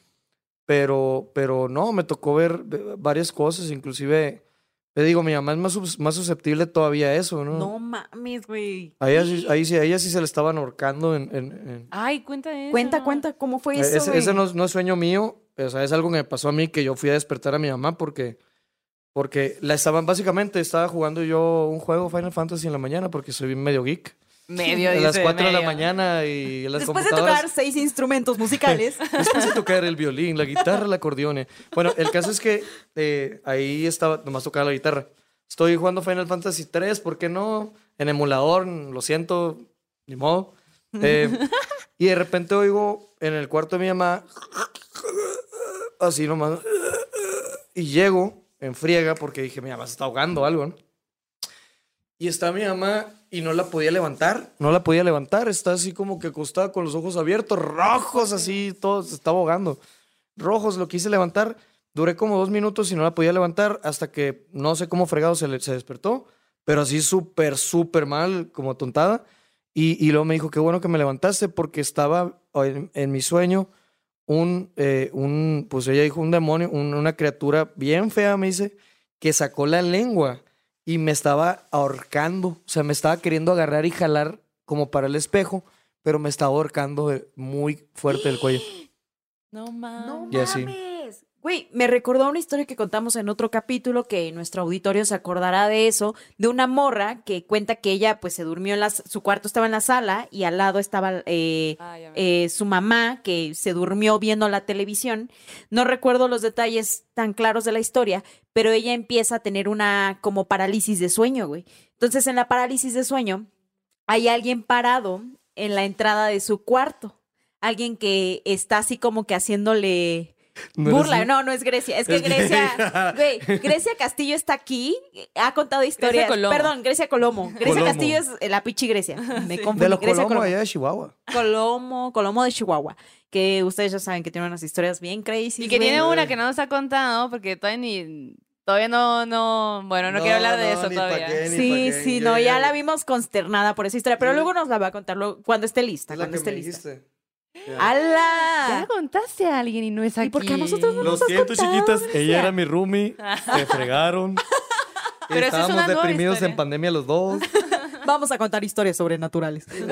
Pero, pero no, me tocó ver varias cosas, inclusive, te digo, mi mamá es más, más susceptible todavía a eso, ¿no? No mames, güey. A ella, sí- ahí sí, a ella sí se le estaban ahorcando en- en- en, Ay, cuenta eso. Cuenta, cuenta, ¿cómo fue Eh, eso, Ese, no, es- no es sueño mío, o sea, es algo que me pasó a mí que yo fui a despertar a mi mamá porque, porque la estaban, básicamente estaba jugando yo un juego Final Fantasy en la mañana porque soy medio geek. Medio, a las dice, 4 de la mañana y las Después de tocar seis instrumentos musicales. Después de tocar el violín, la guitarra, el acordeón. Bueno, el caso es que eh, ahí estaba, nomás tocaba la guitarra. Estoy jugando Final Fantasy 3, ¿por qué no? En emulador, lo siento, ni modo. Eh, y de repente oigo en el cuarto de mi mamá, así nomás, y llego en friega porque dije, mi mamá se está ahogando o algo, ¿no? Y está mi mamá y no la podía levantar, no la podía levantar, está así como que acostada con los ojos abiertos, rojos así, todo se estaba ahogando. Rojos, lo quise levantar, duré como dos minutos y no la podía levantar hasta que no sé cómo fregado se, le- se despertó, pero así súper, súper mal, como tontada. Y, y luego me dijo, qué bueno que me levantaste porque estaba en, en mi sueño un, eh, un, pues ella dijo, un demonio, un- una criatura bien fea, me dice, que sacó la lengua y me estaba ahorcando, o sea, me estaba queriendo agarrar y jalar como para el espejo, pero me estaba ahorcando de- muy fuerte el cuello. No mames. No Y así. Güey, me recordó una historia que contamos en otro capítulo que nuestro auditorio se acordará de eso, de una morra que cuenta que ella pues se durmió en la, su cuarto estaba en la sala y al lado estaba eh, Ah, eh, su mamá que se durmió viendo la televisión. No recuerdo los detalles tan claros de la historia, pero ella empieza a tener una como parálisis de sueño, güey. Entonces en la parálisis de sueño hay alguien parado en la entrada de su cuarto. Alguien que está así como que haciéndole ¿No burla. eres- No, no es Grecia. Es que Es Grecia, güey, Grecia Castillo está aquí, ha contado historias. Colomo. Perdón, Grecia Colomo. Grecia Colomo. Castillo es la pichi Grecia. Me confundí. De los Grecia Colomos allá de Chihuahua. Colomo, Colomo de Chihuahua. Que ustedes ya saben que tiene unas historias bien crazy. Y que tiene una que no nos ha contado porque todavía ni. Todavía no, no. Bueno, no, quiero hablar de eso todavía. Sí, sí, no, ya la vimos consternada por esa historia, pero luego nos la va a contar luego- cuando esté lista, Es la cuando que esté me lista. dijiste. Ya ¡Hala! contaste a alguien y no es aquí. ¿Y por qué a nosotros no Lo nos has siento, contado, chiquitas. Ella era mi roomie. Se fregaron. Pero es Estábamos deprimidos historia. en pandemia los dos. Vamos a contar historias sobrenaturales. Sí,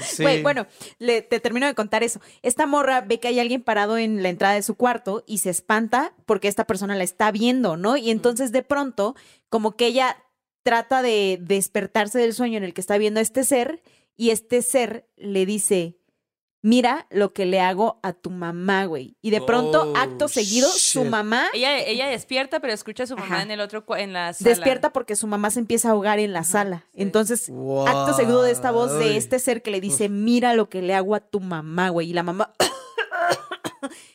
sí. Güey, bueno, le- te termino de contar eso. Esta morra ve que hay alguien parado en la entrada de su cuarto y se espanta porque esta persona la está viendo, ¿no? Y entonces de pronto, como que ella trata de despertarse del sueño en el que está viendo a este ser y este ser le dice, mira lo que le hago a tu mamá, güey. Y de pronto, Oh, acto seguido, su mamá Ella, ella despierta, pero escucha a su mamá Ajá. en el otro en la sala. despierta porque su mamá se empieza a ahogar en la sala. Entonces, acto seguido de esta voz de este ser que le dice, mira lo que le hago a tu mamá, güey. Y la mamá...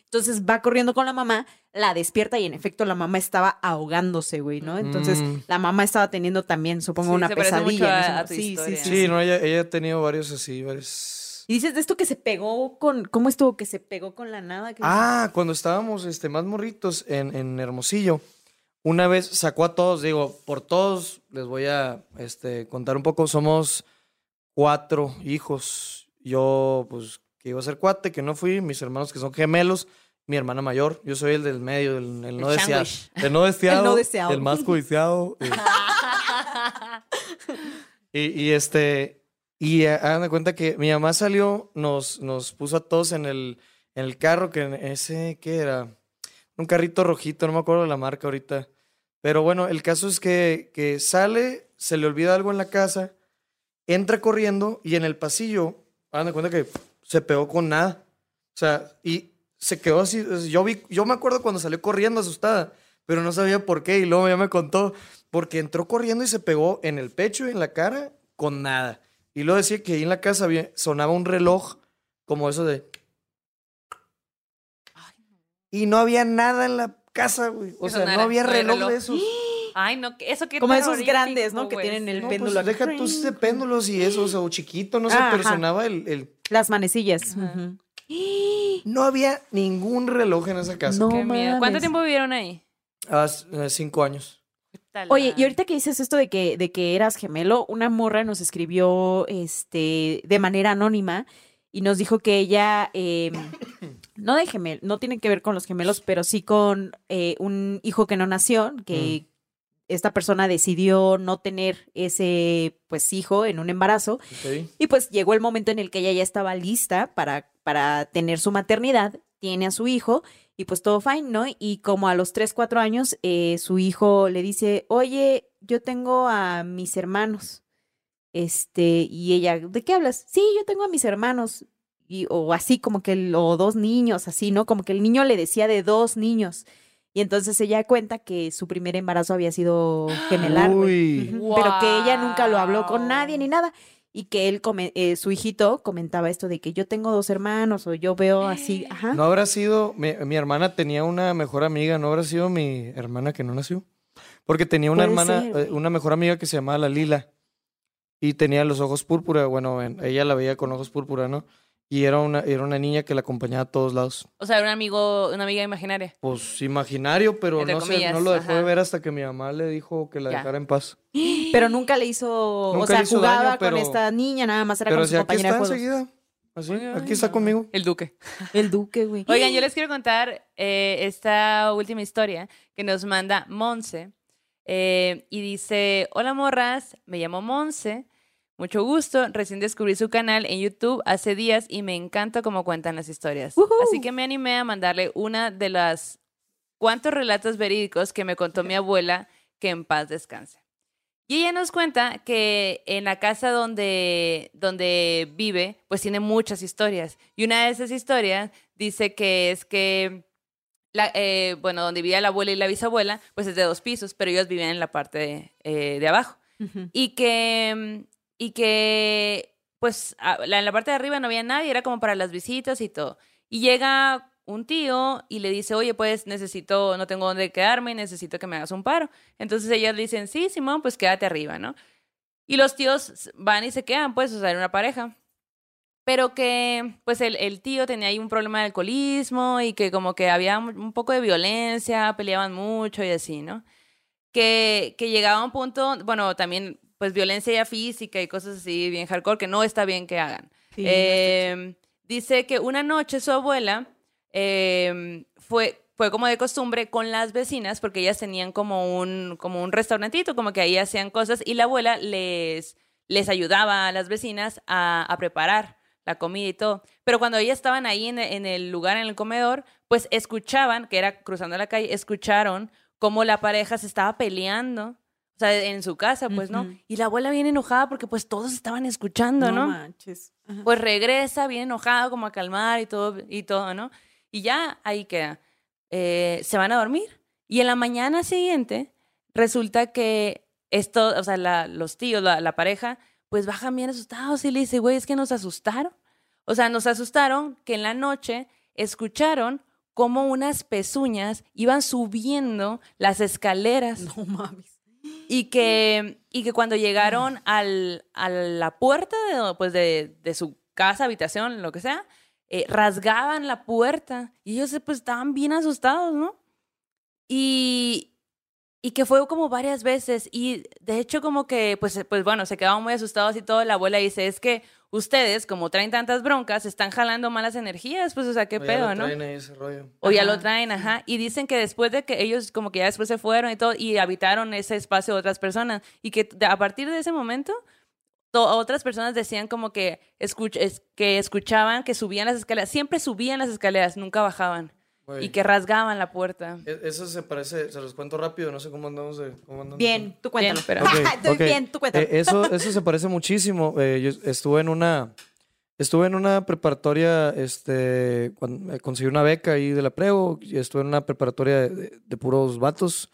Entonces va corriendo con la mamá, la despierta y en efecto la mamá estaba ahogándose, güey, ¿no? Entonces Mm. la mamá estaba teniendo también, supongo, Sí, una se mucho pesadilla. en a- ese a tu sí, sí, sí, Sí, no, ella, ella ha tenido varios así, varios... Y dices de esto que se pegó con... ¿Cómo estuvo que se pegó con la nada? Que- Ah, cuando estábamos este, más morritos en, en Hermosillo, una vez sacó a todos, digo, por todos les voy a este, contar un poco. Somos cuatro hijos. Yo, pues, que iba a ser cuate, que no fui, mis hermanos que son gemelos, mi hermana mayor, yo soy el del medio, el, el no El deseado. El no deseado. El no deseado. El más codiciado. eh. y, y este, y eh, hagan de cuenta que mi mamá salió, nos, nos puso a todos en el, el carro, que ese, ¿qué era? Un carrito rojito, no me acuerdo de la marca ahorita. Pero bueno, el caso es que, que sale, se le olvida algo en la casa, entra corriendo y en el pasillo, hagan de cuenta que se pegó con nada. O sea, y se quedó así. Yo, vi, yo me acuerdo cuando salió corriendo asustada, pero no sabía por qué. Y luego ya me contó, porque entró corriendo y se pegó en el pecho y en la cara con nada. Y luego decía que ahí en la casa había- sonaba un reloj como eso de... Y no había nada en la casa, güey. O sea, no sonara, había no había reloj, reloj. de esos. Ay, no, eso que Como esos grandes, ¿no? Que tienen el No, péndulo pues, deja tus de péndulos y eso, o sea, o chiquito, no sé, pero ajá. sonaba el, el- Las manecillas. Ujú. No había ningún reloj en esa casa. No Qué miedo. ¿Cuánto tiempo vivieron ahí? Ah, eh, cinco años. Oye, y ahorita que dices esto de que, de que eras gemelo, una morra nos escribió este, de manera anónima y nos dijo que ella, eh, no de gemel, no tiene que ver con los gemelos, pero sí con eh, un hijo que no nació, que esta persona decidió no tener ese pues hijo en un embarazo y pues llegó el momento en el que ella ya estaba lista para, para tener su maternidad, tiene a su hijo y pues todo fine, ¿no? Y como a los 3, 4 años, eh, su hijo le dice, oye, yo tengo a mis hermanos. Este, y ella, ¿de qué hablas? Sí, yo tengo a mis hermanos. Y, o así como que, el- o dos niños, así, ¿no? Como que el niño le decía de dos niños. Y entonces ella cuenta que su primer embarazo había sido gemelar. Uy. Ujú, Pero que ella nunca lo habló con nadie ni nada. Y que él, come- eh, su hijito, comentaba esto de que yo tengo dos hermanos o yo veo así, ajá. No habrá sido, mi, mi hermana tenía una mejor amiga, no habrá sido mi hermana que no nació. Porque tenía una hermana, ser, eh, una mejor amiga que se llamaba la Lila. Y tenía los ojos púrpura, bueno, en- ella la veía con ojos púrpura, ¿no? Y era una, era una niña que la acompañaba a todos lados. O sea, era un amigo, una amiga imaginaria. Pues imaginario, pero Entre no, sé, comillas, no lo dejó de ver hasta que mi mamá le dijo que la Ya. dejara en paz. Pero nunca le hizo, o Nunca sea, le hizo jugaba daño, con esta niña, nada más era Pero con si su aquí compañera está de juegos. enseguida. Así, Oigan, aquí está conmigo. El duque. El duque, güey. Oigan, yo les quiero contar eh, esta última historia que nos manda Monse. eh, y dice, hola morras, me llamo Monse. Mucho gusto, recién descubrí su canal en YouTube hace días y me encanta cómo cuentan las historias. Así que me animé a mandarle una de las cuantos relatos verídicos que me contó mi abuela, que en paz descanse. Y ella nos cuenta que en la casa donde, donde vive, pues tiene muchas historias. Y una de esas historias dice que es que, la, eh, bueno, donde vivía la abuela y la bisabuela, pues es de dos pisos, pero ellos vivían en la parte de, eh, de abajo. Y que, y que, pues, en la parte de arriba no había nadie, era como para las visitas y todo. Y llega un tío y le dice, oye, pues necesito, no tengo dónde quedarme, necesito que me hagas un paro. Entonces ellas dicen, sí, Simón, pues quédate arriba, ¿no? Y los tíos van y se quedan, pues, o sea, era una pareja. Pero que, pues, el, el tío tenía ahí un problema de alcoholismo y que como que había un poco de violencia, peleaban mucho y así, ¿no? Que, que llegaba a un punto, bueno, también, pues, violencia ya física y cosas así bien hardcore, que no está bien que hagan. Sí, no está Eh, dice que una noche su abuela eh, fue, fue como de costumbre con las vecinas, porque ellas tenían como un, como un restaurantito, como que ahí hacían cosas, y la abuela les, les ayudaba a las vecinas a, a preparar la comida y todo. Pero cuando ellas estaban ahí en, en el lugar, en el comedor, pues escuchaban, que era cruzando la calle, escucharon cómo la pareja se estaba peleando. O sea, en su casa, pues, ¿no? Y la abuela bien enojada porque pues todos estaban escuchando, ¿no? manches. Ajá. Pues regresa bien enojado, como a calmar y todo, y todo, ¿no? Y ya ahí queda. Eh, se van a dormir. Y en la mañana siguiente resulta que esto, o sea, la- los tíos, la, la pareja, pues bajan bien asustados y le dice, güey, es que nos asustaron. O sea, nos asustaron que en la noche escucharon cómo unas pezuñas iban subiendo las escaleras No mames. Y que, y que cuando llegaron al, a la puerta de, pues de, de su casa, habitación, lo que sea, eh, rasgaban la puerta y ellos pues estaban bien asustados, ¿no? Y, y que fue como varias veces y de hecho como que pues, pues bueno, se quedaban muy asustados y todo. La abuela dice, es que ustedes como traen tantas broncas, están jalando malas energías, pues o sea, qué O ya pedo, lo ¿no? traen ahí ese rollo. O ya lo traen, ajá. Y dicen que después de que ellos como que ya después se fueron y todo y habitaron ese espacio de otras personas y que a partir de ese momento to- otras personas decían como que, escuch es- que escuchaban que subían las escaleras, siempre subían las escaleras, nunca bajaban Güey, y que rasgaban la puerta. e- Eso se parece, se los cuento rápido, no sé cómo andamos de... Cómo andamos Bien, tú cuéntalo. pero- Ok, Estoy ok. bien, tú cuéntalo. Eh, eso, eso se parece muchísimo. Eh, yo estuve en una, estuve en una preparatoria, este, cuando me conseguí una beca ahí de la Prego, y estuve en una preparatoria de, de- de puros vatos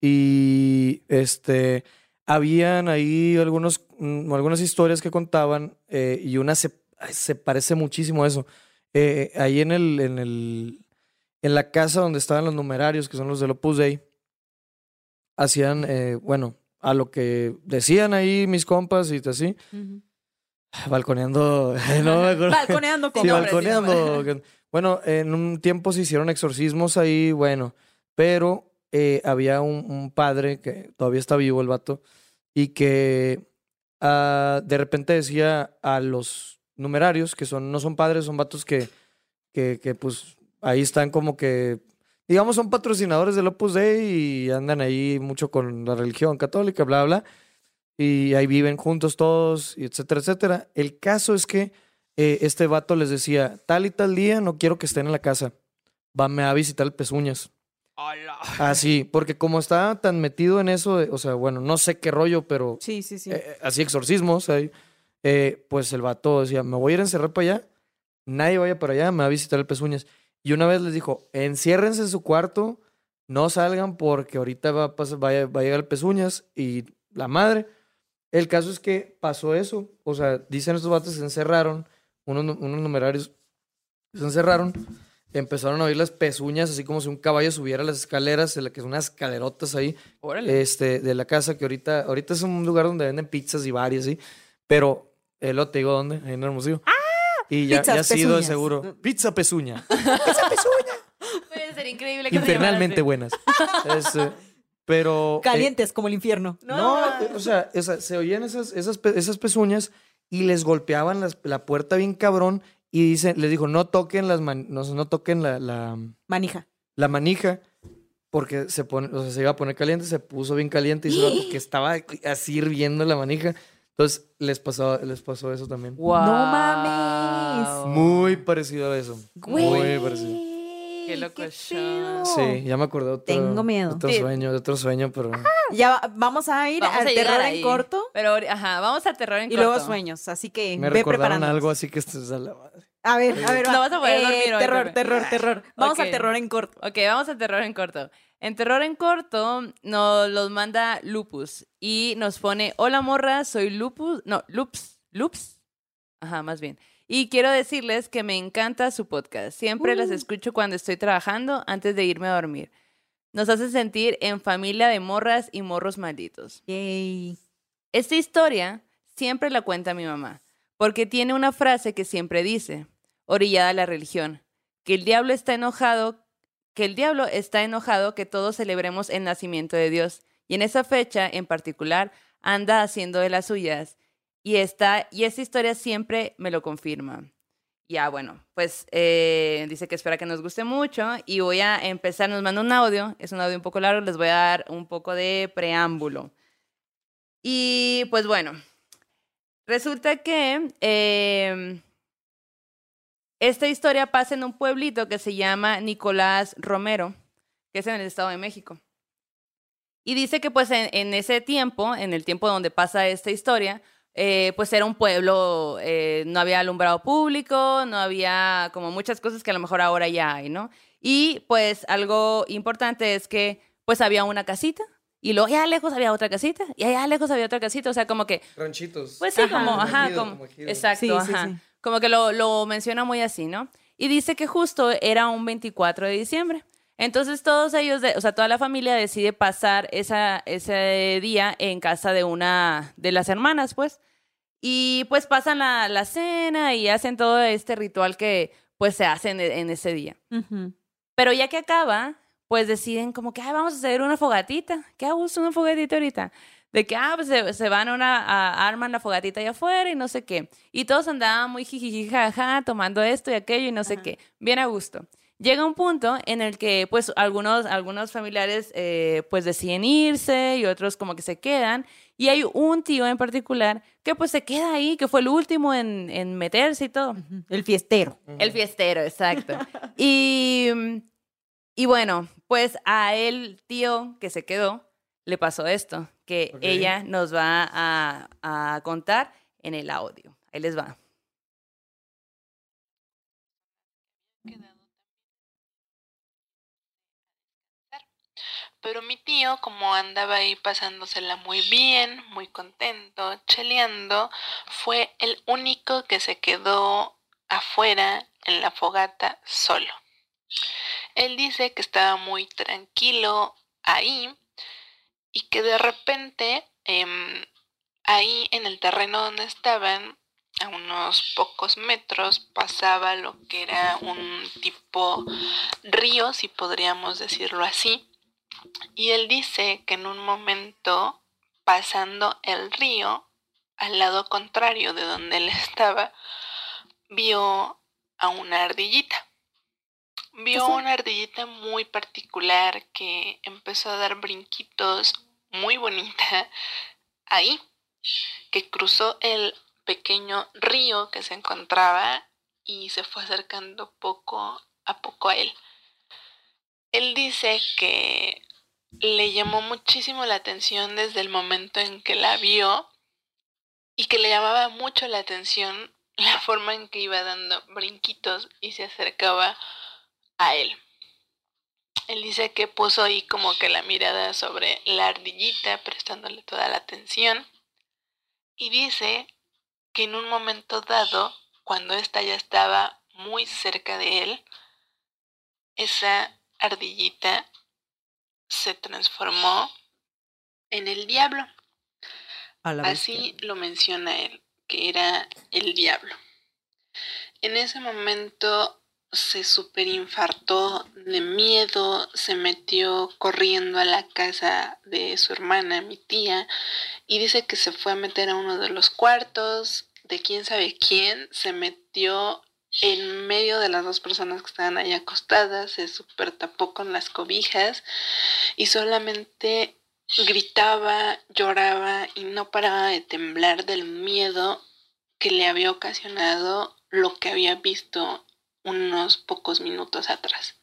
y este, habían ahí algunos, mm, algunas historias que contaban eh, y una se, se parece muchísimo a eso. Eh, ahí en el, en el, en la casa donde estaban los numerarios, que son los del Opus Dei, hacían, eh, bueno, a lo que decían ahí mis compas y así, balconeando, no me acuerdo. Balconeando con Sí, nombres, balconeando. Bueno, en un tiempo se hicieron exorcismos ahí, bueno, pero eh, había un, un padre que todavía está vivo, el vato, y que ah, de repente decía a los numerarios, que son, no son padres, son vatos que, que, que pues ahí están como que, digamos, son patrocinadores del Opus Dei y andan ahí mucho con la religión católica, bla, bla, y ahí viven juntos todos, y etcétera, etcétera. El caso es que eh, este vato les decía, tal y tal día no quiero que estén en la casa, va, me va a visitar el pezuñas. Así, porque como estaba tan metido en eso, de- o sea, bueno, no sé qué rollo, pero Sí, sí, sí. eh, así exorcismos, ahí, eh, pues el vato decía, me voy a ir a encerrar para allá, nadie vaya para allá, me va a visitar el pezuñas. Y una vez les dijo, enciérrense en su cuarto, no salgan porque ahorita va a, pasar, va a- va a llegar el pezuñas y la madre. El caso es que pasó eso, o sea, dicen estos vatos se encerraron, unos, unos numerarios se encerraron, empezaron a oír las pezuñas, así como si un caballo subiera las escaleras, de la que son unas escalerotas ahí, Órale. este, de la casa, que ahorita, ahorita es un lugar donde venden pizzas y bares, ¿sí? Pero, eh, lo te digo dónde, ahí en Hermosillo. Y ya, Pizzas ya ha sido de pezuñas. seguro. Pizza pezuña. Puede ser increíble que se Infernalmente buenas. Este, pero. eh, Calientes como el infierno. no, eh, o sea, esa- se oían esas, esas, pe- esas pezuñas y les golpeaban las- la puerta bien cabrón y dice, les dijo, no toquen las man- no, no toquen la, la, Manija. la manija porque se pone, o sea, se iba a poner caliente, se puso bien caliente y se que estaba así hirviendo la manija. Entonces les pasó, les pasó eso también. Wow. No mames. Muy parecido a eso. Muy Güey, parecido. Qué loco qué. Sí, ya me acordé de otro, Tengo miedo. de otro Sí. sueño, de otro sueño, pero Ya va- vamos a ir Vamos al a terror ahí. en corto Pero, ajá, vamos al terror en y corto. luego sueños. Así que me ve recordaron preparando. algo así que esto es a la madre. A ver, a ver. No va. vas a poder Eh, dormir hoy, Terror, terror, terror. Vamos Ok. al terror en corto. Ok, vamos al terror en corto. En terror en corto nos los manda Lupus y nos pone, hola morra, soy Lupus, no, Lups, Lups, ajá, más bien. Y quiero decirles que me encanta su podcast. Siempre las escucho cuando estoy trabajando antes de irme a dormir. Nos hace sentir en familia de morras y morros malditos. Yay. Esta historia siempre la cuenta mi mamá, porque tiene una frase que siempre dice, orillada a la religión, que el diablo está enojado, que el diablo está enojado que todos celebremos el nacimiento de Dios, y en esa fecha en particular anda haciendo de las suyas, y esta, y esta historia siempre me lo confirma. Ya, bueno, pues eh, dice que espera que nos guste mucho y voy a empezar, nos manda un audio, es un audio un poco largo, les voy a dar un poco de preámbulo. Y pues bueno, resulta que eh, esta historia pasa en un pueblito que se llama Nicolás Romero, que es en el Estado de México. Y dice que pues en, en ese tiempo, en el tiempo donde pasa esta historia, eh, pues era un pueblo, eh, no había alumbrado público, no había como muchas cosas que a lo mejor ahora ya hay, ¿no? Y pues algo importante es que pues había una casita y luego allá lejos había otra casita y allá lejos había otra casita, o sea, como que Ranchitos. pues sí, Ajá. como, Como ajá, ejido, como, como ejido. exacto, Sí, sí, ajá. sí. Como que lo, lo menciona muy así, ¿no? Y dice que justo era un 24 de diciembre. Entonces todos ellos, de- o sea, toda la familia decide pasar esa, ese día en casa de una de las hermanas, pues. Y pues pasan la, la cena y hacen todo este ritual que pues se hace en, en ese día. Pero ya que acaba, pues deciden como que, "Ay, vamos a hacer una fogatita. ¿Qué gusto una fogatita ahorita? De que, ah, pues se, se van a una, a- arman la fogatita allá afuera y no sé qué. Y todos andaban muy jijiji, jaja, tomando esto y aquello y no sé qué. Bien a gusto. Llega un punto en el que, pues, algunos, algunos familiares, eh, pues, deciden irse y otros como que se quedan. Y hay un tío en particular que, pues, se queda ahí, que fue el último en, en meterse y todo. El fiestero. El fiestero, exacto. y, y bueno, pues a el tío que se quedó le pasó esto, que ella nos va a, a contar en el audio. Ahí les va. Pero mi tío, como andaba ahí pasándosela muy bien, muy contento, cheleando, fue el único que se quedó afuera en la fogata solo. Él dice que estaba muy tranquilo ahí y que de repente em, ahí en el terreno donde estaban, a unos pocos metros, pasaba lo que era un tipo río, si podríamos decirlo así. Y él dice que en un momento, pasando el río, al lado contrario de donde él estaba, vio a una ardillita. Vio una ardillita muy particular que empezó a dar brinquitos muy bonita ahí, que cruzó el pequeño río que se encontraba y se fue acercando poco a poco a él. Él dice que le llamó muchísimo la atención desde el momento en que la vio y que le llamaba mucho la atención la forma en que iba dando brinquitos y se acercaba a él. Él dice que puso ahí como que la mirada sobre la ardillita, prestándole toda la atención. Y dice que en un momento dado, cuando ésta ya estaba muy cerca de él, esa ardillita se transformó en el diablo. Así lo menciona él, que era el diablo. En ese momento se superinfartó de miedo, se metió corriendo a la casa de su hermana, mi tía, y dice que se fue a meter a uno de los cuartos de quién sabe quién, se metió en medio de las dos personas que estaban ahí acostadas, se super tapó con las cobijas y solamente gritaba, lloraba y no paraba de temblar del miedo que le había ocasionado lo que había visto unos pocos minutos atrás.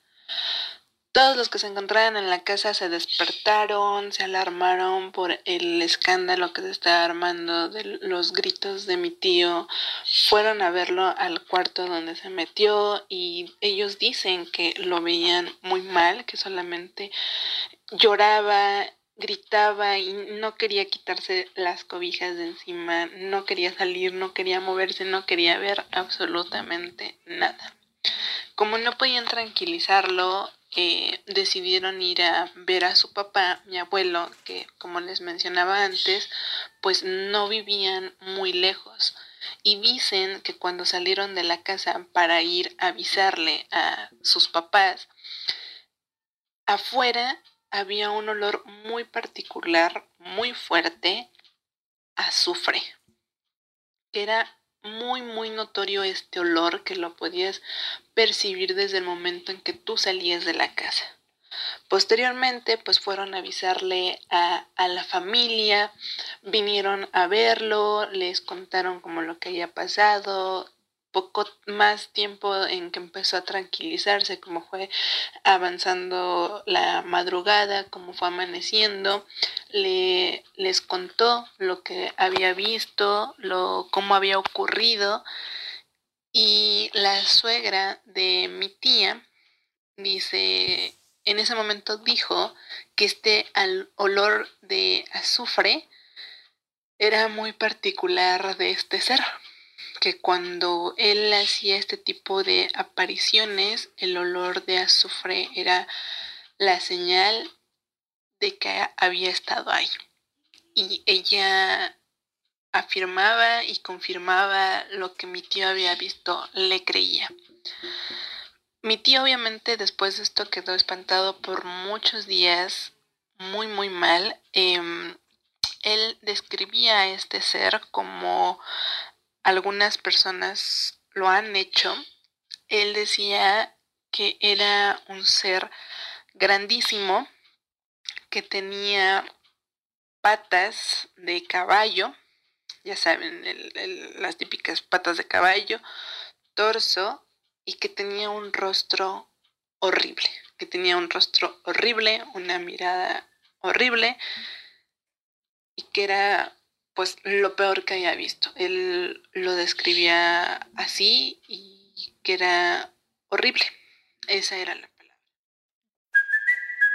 Todos los que se encontraban en la casa se despertaron, se alarmaron por el escándalo que se estaba armando de los gritos de mi tío. Fueron a verlo al cuarto donde se metió y ellos dicen que lo veían muy mal, que solamente lloraba, gritaba y no quería quitarse las cobijas de encima, no quería salir, no quería moverse, no quería ver absolutamente nada. Como no podían tranquilizarlo, eh, decidieron ir a ver a su papá, mi abuelo, que como les mencionaba antes, pues no vivían muy lejos. Y dicen que cuando salieron de la casa para ir a avisarle a sus papás, afuera había un olor muy particular, muy fuerte, azufre. Era muy, muy notorio este olor que lo podías percibir desde el momento en que tú salías de la casa. Posteriormente, pues fueron a avisarle a, a, la familia, vinieron a verlo, les contaron como lo que había pasado, poco más tiempo en que empezó a tranquilizarse, como fue avanzando la madrugada, como fue amaneciendo, le, les contó lo que había visto, lo, cómo había ocurrido, y la suegra de mi tía dice, en ese momento dijo que este olor de azufre era muy particular de este ser que cuando él hacía este tipo de apariciones, el olor de azufre era la señal de que había estado ahí. Y ella afirmaba y confirmaba lo que mi tío había visto, le creía. Mi tío obviamente después de esto quedó espantado por muchos días, muy muy mal. Eh, él describía a este ser como algunas personas lo han hecho, él decía que era un ser grandísimo, que tenía patas de caballo, ya saben, las típicas patas de caballo, torso, y que tenía un rostro horrible, que tenía un rostro horrible, una mirada horrible, y que era pues lo peor que haya visto. Él lo describía así y que era horrible. Esa era la.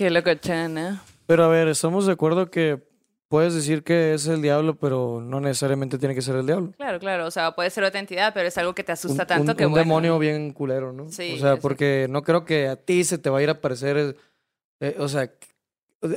Qué locochana. Pero a ver, estamos de acuerdo que puedes decir que es el diablo, pero no necesariamente tiene que ser el diablo. Claro, claro. O sea, puede ser otra entidad, pero es algo que te asusta un, tanto un, que un bueno. demonio bien culero, ¿no? Sí, o sea, sí. porque no creo que a ti se te va a ir a aparecer, eh, o sea,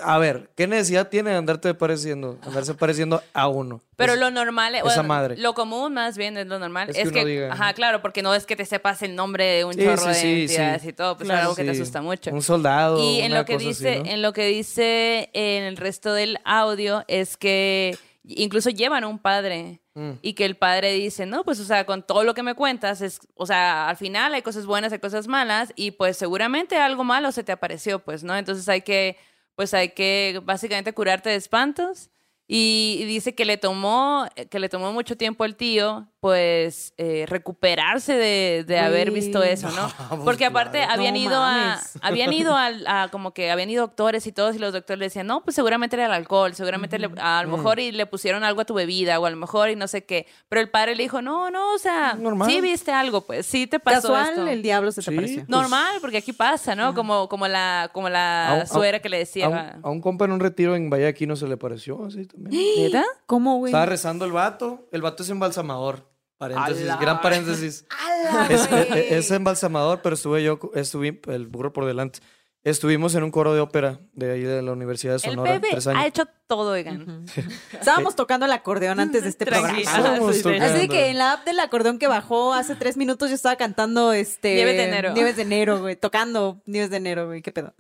A ver, ¿qué necesidad tiene de andarte pareciendo, andarse pareciendo a uno? Pero Es- lo normal, esa bueno, madre. lo común más bien es lo normal. Es Es, que que, diga, ajá, claro, porque no es que te sepas el nombre de un Sí, chorro sí, de sí, y todo, pues Claro, es algo que te asusta mucho. Un soldado. Y en lo que así, dice, ¿no? en lo que dice en el resto del audio es que incluso llevan un padre Mm. y que el padre dice, no, pues, o sea, con todo lo que me cuentas, es, o sea, al final hay cosas buenas, hay cosas malas y pues seguramente algo malo se te apareció, pues, ¿no? Entonces hay que, pues, hay que básicamente curarte de espantos. Y dice que le tomó, que le tomó mucho tiempo al tío, pues, eh, recuperarse de, de haber visto eso, ¿no? pues Porque aparte claro. habían No ido a, habían ido al, a, como que habían ido doctores y todos, y los doctores le decían, no, pues seguramente era el alcohol, seguramente le- a lo mejor y le pusieron algo a tu bebida, o a lo mejor y no sé qué. Pero el padre le dijo, no, no, o sea, Normal. sí viste algo, pues, sí te pasó Casual, esto. el diablo se te Sí. apareció. Normal, porque aquí pasa, ¿no? Como, como la, como la A suegra que le decía. A un, a un compa en un retiro en Vallaquino se le pareció así también. ¿Neta? ¿Cómo, güey? Estaba rezando el vato. El vato es embalsamador. Paréntesis, ¡Ala! gran paréntesis. ¡Ala, Es, güey! es- es embalsamador, pero estuve yo, estuve el burro por delante. Estuvimos en un coro de ópera de ahí de la Universidad de El Sonora. bebé tres años. ha hecho todo, oigan. Estábamos tocando el acordeón antes de este programa. Así que en la app del acordeón que bajó hace tres minutos yo estaba cantando este... Nieves de enero. Nieves de enero, güey. Tocando Nieves de enero, güey. ¿Qué pedo?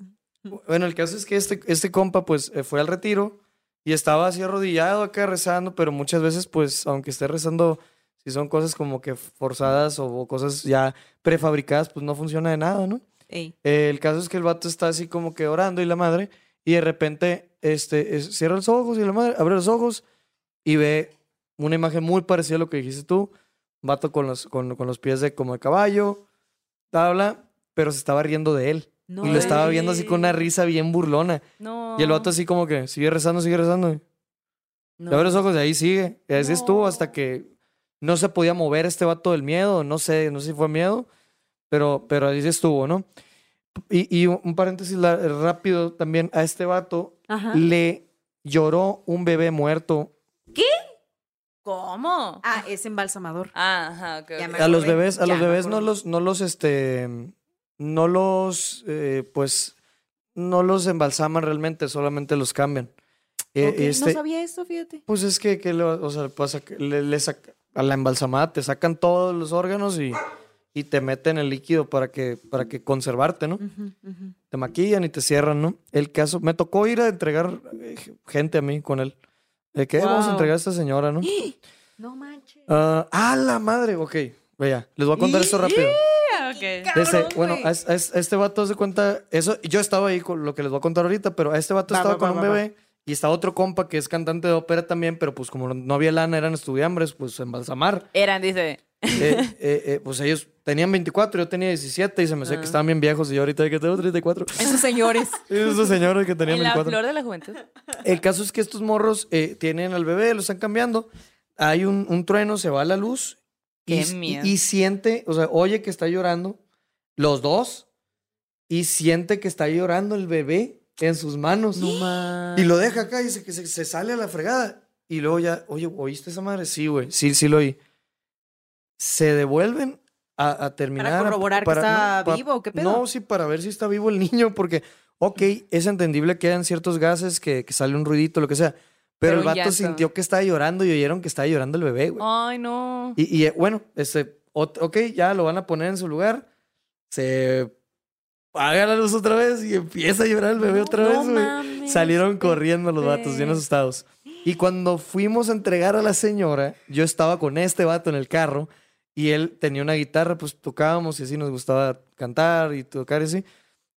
Bueno, el caso es que este, este compa, pues, eh, fue al retiro y estaba así arrodillado acá rezando, pero muchas veces, pues, aunque esté rezando, si son cosas como que forzadas o, cosas ya prefabricadas, pues no funciona de nada, ¿no? Eh, el caso es que el vato está así como que orando y la madre, y de repente, este, es- cierra los ojos y la madre abre los ojos y ve una imagen muy parecida a lo que dijiste tú, un vato con los, con, con los pies de como de caballo, habla, pero se estaba riendo de él. No. Y lo estaba viendo así con una risa bien burlona. No. Y el vato así como que sigue rezando, sigue rezando. no. Le abre los ojos y ahí sigue. Y así estuvo hasta que no se podía mover este vato del miedo. No sé, no sé si fue miedo, pero, pero ahí estuvo, ¿no? Y, y un paréntesis la- rápido también. A este vato Ajá. le lloró un bebé muerto. ¿Cómo? Ah, es embalsamador. Ah, ajá, ok, Ya ok. me A los bebés, a ya los bebés no los, no los, este, no los, eh, pues, no los embalsaman realmente, solamente los cambian. Eh, Ok, este- No sabía eso, fíjate. Pues es que, que le- o sea, que le, le saca- a la embalsamada te sacan todos los órganos y, y te meten el líquido para que, para que conservarte, ¿no? Te maquillan y te cierran, ¿no? El caso, me tocó ir a entregar eh, gente a mí con él. ¿De qué vamos a entregar a esta señora, no? No manches. Ah, ¡Ah, la madre! Ok, vaya, les voy a contar esto rápido. Ah, ok. Desde- Cabrón, bueno, a, a a este vato se cuenta, eso, yo estaba ahí con lo que les voy a contar ahorita, pero a este vato Va, estaba va, con va, un va, va. bebé y estaba otro compa que es cantante de ópera también, pero pues como no había lana, eran estudiambres, pues embalsamar. Eran, dice. Eh, eh, eh, pues ellos tenían 24, yo tenía 17 y se me Ah. hacía que estaban bien viejos y yo ahorita que tengo 34. Esos señores. Esos señores que tenían En la 24. flor de la juventud. El caso es que estos morros eh, tienen al bebé, lo están cambiando. Hay un, un trueno, se va la luz. Qué y, miedo. y- y siente, o sea, oye que está llorando, los dos, y siente que está llorando el bebé en sus manos. Y lo deja acá y se, que se, se sale a la fregada. Y luego ya, oye, ¿oíste esa madre? Sí, güey, sí, sí lo oí. Se devuelven a, a terminar. corroborar que está pa- vivo, ¿o qué pedo? No, sí, para ver si está vivo el niño, porque, ok, es entendible que hayan ciertos gases, que, que sale un ruidito, lo que sea. Pero, Pero el vato sintió que estaba llorando y oyeron que estaba llorando el bebé, güey. Ay, no. Y, y, bueno, este, ok, ya lo van a poner en su lugar. Se apaga la luz otra vez y empieza a llorar el bebé otra no vez, güey. Salieron corriendo los vatos, bien asustados. Y cuando fuimos a entregar a la señora, yo estaba con este vato en el carro y él tenía una guitarra, pues tocábamos y así nos gustaba cantar y tocar y así.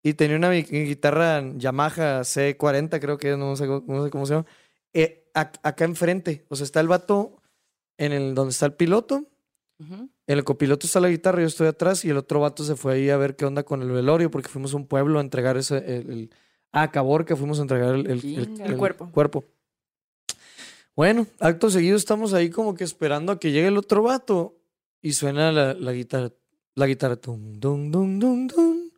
Y tenía una guitarra Yamaha C40, creo que no sé, no sé cómo se llama. Eh, ac- acá enfrente, o sea, está el vato en el donde está el piloto. En el copiloto está la guitarra, yo estoy atrás y el otro vato se fue ahí a ver qué onda con el velorio porque fuimos a un pueblo a entregar ese, el, el- a Caborca fuimos a entregar el, el- el- Chinga. El cuerpo. cuerpo. Bueno, acto seguido estamos ahí como que esperando a que llegue el otro vato y suena la, la guitarra, la guitarra, tum, dum, dum, dum, dum.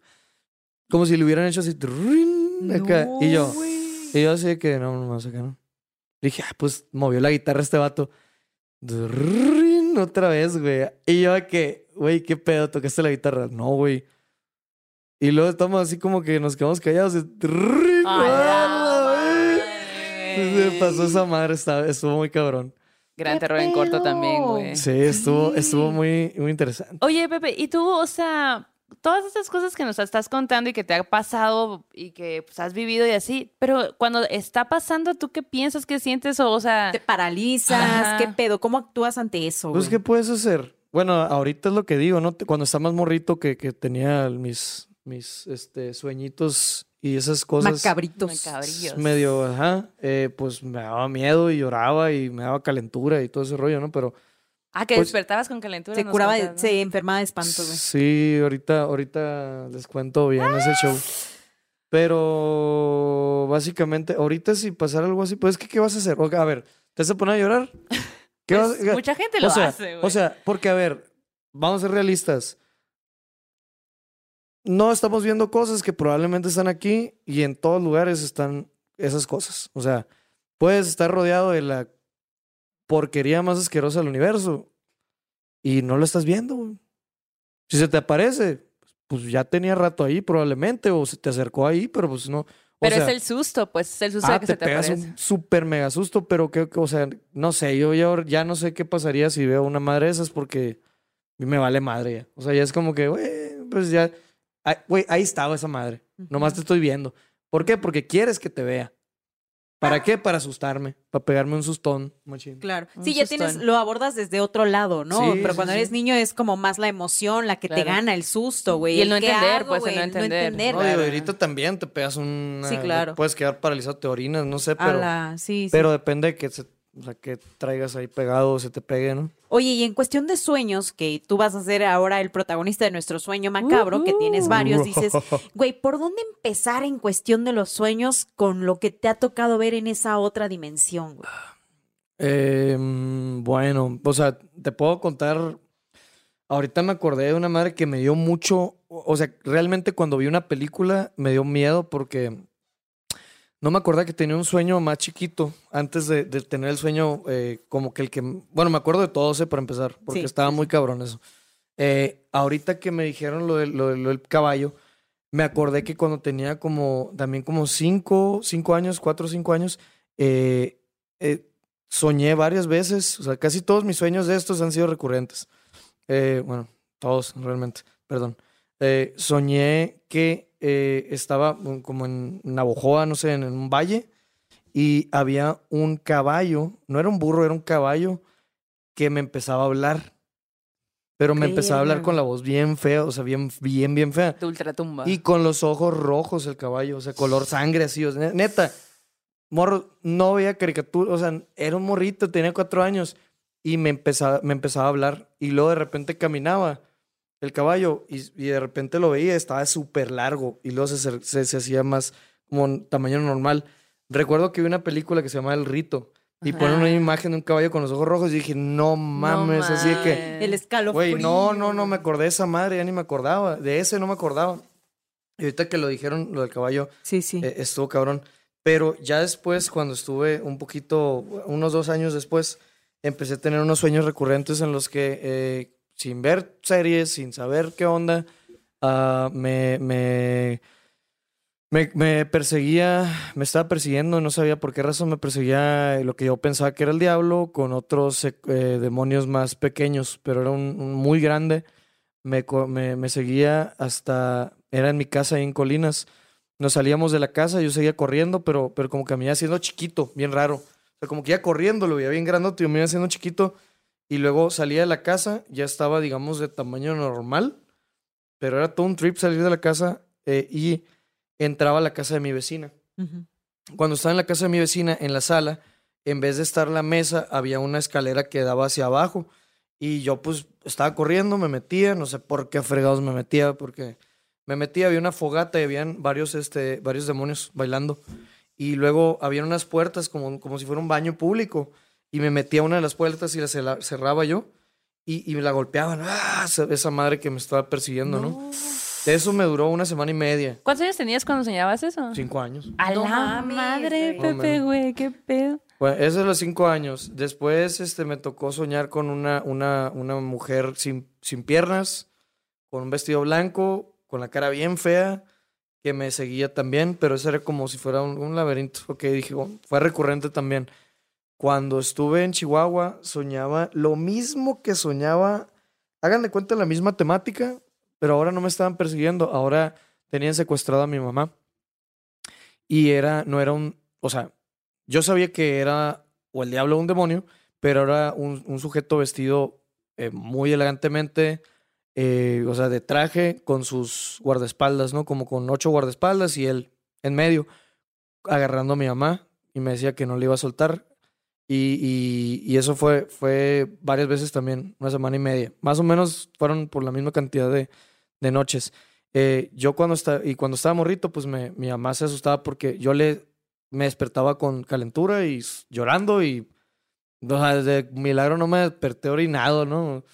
como si le hubieran hecho así, acá. y yo, y yo así de que no, no, más acá no. Dije, ah, pues movió la guitarra este vato. Otra vez, güey. Y yo de que, güey, ¿qué pedo? ¿Tocaste la guitarra? No, güey. Y luego estamos así como que nos quedamos callados. y drrrin, A la ¡ah, pasó esa madre, estaba- estuvo muy cabrón. Gran terror en corto también, güey. Sí, estuvo, estuvo muy, muy interesante. Oye, Pepe, y tú, o sea, todas esas cosas que nos estás contando y que te ha pasado y que pues, has vivido y así, pero cuando está pasando, ¿tú qué piensas, qué sientes? O, o sea, Te paralizas, Ajá. ¿qué pedo? ¿Cómo actúas ante eso? Pues, güey? ¿qué puedes hacer? Bueno, ahorita es lo que digo, ¿no? Te- Cuando estaba más morrito que, que tenía mis, mis este, sueñitos y esas cosas. Macabritos. Macabrillos. Medio, ajá, eh, pues me daba miedo y lloraba y me daba calentura y todo ese rollo, ¿no? Pero ah, que pues- despertabas con calentura. Se curaba, se enfermaba de espanto, güey. sí, ahorita, ahorita les cuento bien ese show. Pero básicamente, ahorita si pasara algo así, pues, ¿qué, qué vas a hacer? A ver, ¿te vas a poner a llorar? ¿Qué Pues, vas- mucha gente lo o sea, hace, güey. O sea, porque a ver, vamos a ser realistas. No estamos viendo cosas que probablemente están aquí y en todos lugares están esas cosas. O sea, puedes estar rodeado de la porquería más asquerosa del universo y no lo estás viendo. güey. Si se te aparece, pues ya tenía rato ahí probablemente o se te acercó ahí, pero pues no. Pero sea, es el susto, pues es el susto Ah, de que te se te pegas aparece. un súper mega susto, pero que, que, o sea, no sé, yo ya, ya no sé qué pasaría si veo una madre de esas porque me vale madre ya. O sea, ya es como que, güey, pues ya, güey, ahí estaba esa madre. Nomás te estoy viendo. ¿Por qué? Porque quieres que te vea. ¿Para qué? Para asustarme, para pegarme un sustón, machín. Claro. Un Sí, ya tienes, lo abordas desde otro lado, ¿no? Sí, Pero sí, cuando sí. eres niño es como más la emoción, la que te gana, el susto, güey. Y el no ¿qué entender, hago, pues, el güey? no entender. No, y Claro. ahorita también te pegas un... Sí, claro. Puedes quedar paralizado, te orinas, no sé, pero... Ala, sí, sí. Pero depende de que, se, o sea, que traigas ahí pegado o se te pegue, ¿no? Oye, y en cuestión de sueños, que tú vas a ser ahora el protagonista de nuestro sueño macabro, que tienes varios, dices, güey, ¿por dónde empezar en cuestión de los sueños con lo que te ha tocado ver en esa otra dimensión, güey? Eh, mm, bueno, o sea, te puedo contar. Ahorita me acordé de una madre que me dio mucho. O sea, realmente cuando vi una película me dio miedo porque no me acordaba que tenía un sueño más chiquito antes de, de tener el sueño eh, como que el que. Bueno, me acuerdo de todos, eh, para empezar, porque Sí, estaba muy cabrón eso. Eh, ahorita que me dijeron lo, del- lo del- lo del caballo, me acordé que cuando tenía como también como cinco, cinco años, cuatro o cinco años, eh, soñé varias veces, o sea, casi todos mis sueños de estos han sido recurrentes. Bueno, todos realmente, perdón. Soñé que eh, estaba como en Navojoa, no sé, en, un valle, y había un caballo, no era un burro, era un caballo que me empezaba a hablar. Pero me empezaba a hablar con la voz bien fea, o sea, bien, bien, bien fea. De ultratumba. Y con los ojos rojos el caballo, o sea, color sangre así, o sea, ne- neta. Morro, no veía caricatura, o sea, era un morrito, tenía cuatro años y me empezaba, me empezaba a hablar y luego de repente caminaba el caballo y, y de repente lo veía, estaba súper largo y luego se, se, se hacía más como tamaño normal. Recuerdo que vi una película que se llama El Rito y ponen una imagen de un caballo con los ojos rojos y dije, no mames, así de que... El escalofrío. Güey, no, no, no me acordé de esa madre, ya ni me acordaba. De ese no me acordaba. Y ahorita que lo dijeron, lo del caballo, Sí, sí. eh, estuvo cabrón. Pero ya después, cuando estuve un poquito, unos dos años después, empecé a tener unos sueños recurrentes en los que, eh, sin ver series, sin saber qué onda, ah, me, me, me, me perseguía, me estaba persiguiendo, no sabía por qué razón me perseguía lo que yo pensaba que era el diablo con otros eh, demonios más pequeños, pero era un, muy grande. Me, me, me seguía hasta, era en mi casa ahí en Colinas. Nos salíamos de la casa, yo seguía corriendo, pero, pero como que me iba haciendo chiquito, bien raro. O sea, como que iba corriendo, lo veía bien grandote, yo me iba haciendo chiquito. Y luego salía de la casa, ya estaba, digamos, de tamaño normal. Pero era todo un trip salir de la casa eh, y entraba a la casa de mi vecina. Cuando estaba en la casa de mi vecina, en la sala, en vez de estar la mesa, había una escalera que daba hacia abajo. Y yo pues estaba corriendo, me metía, no sé por qué fregados me metía, porque me metía, había una fogata y habían varios, este, varios demonios bailando. Y luego habían unas puertas como, como si fuera un baño público. Y me metía a una de las puertas y la cerraba yo. Y, y me la golpeaban. ¡Ah! Esa, madre que me estaba persiguiendo, ¿no? Eso me duró una semana y media. ¿Cuántos años tenías cuando soñabas eso? Cinco años. A No la madre. No Pepe, güey, qué pedo. Bueno, eso es los cinco años. Después este, me tocó soñar con una, una, una mujer sin, sin piernas, con un vestido blanco, con la cara bien fea, que me seguía también, pero ese era como si fuera un, un laberinto. Ok, dije, oh, fue recurrente también. Cuando estuve en Chihuahua, soñaba lo mismo que soñaba. Hagan de cuenta la misma temática, pero ahora no me estaban persiguiendo. Ahora tenían secuestrada a mi mamá. Y era, no era un, o sea, yo sabía que era o el diablo o un demonio, pero era un, un sujeto vestido eh, muy elegantemente, eh, o sea, de traje, con sus guardaespaldas, ¿no? Como con ocho guardaespaldas y él en medio, agarrando a mi mamá y me decía que no le iba a soltar. Y, y, y eso fue, fue varias veces también, una semana y media. Más o menos fueron por la misma cantidad de, de noches. Eh, yo cuando estaba, y cuando estaba morrito, pues me, mi mamá se asustaba porque yo le me despertaba con calentura y llorando y o sea, de milagro no me desperté orinado, ¿no?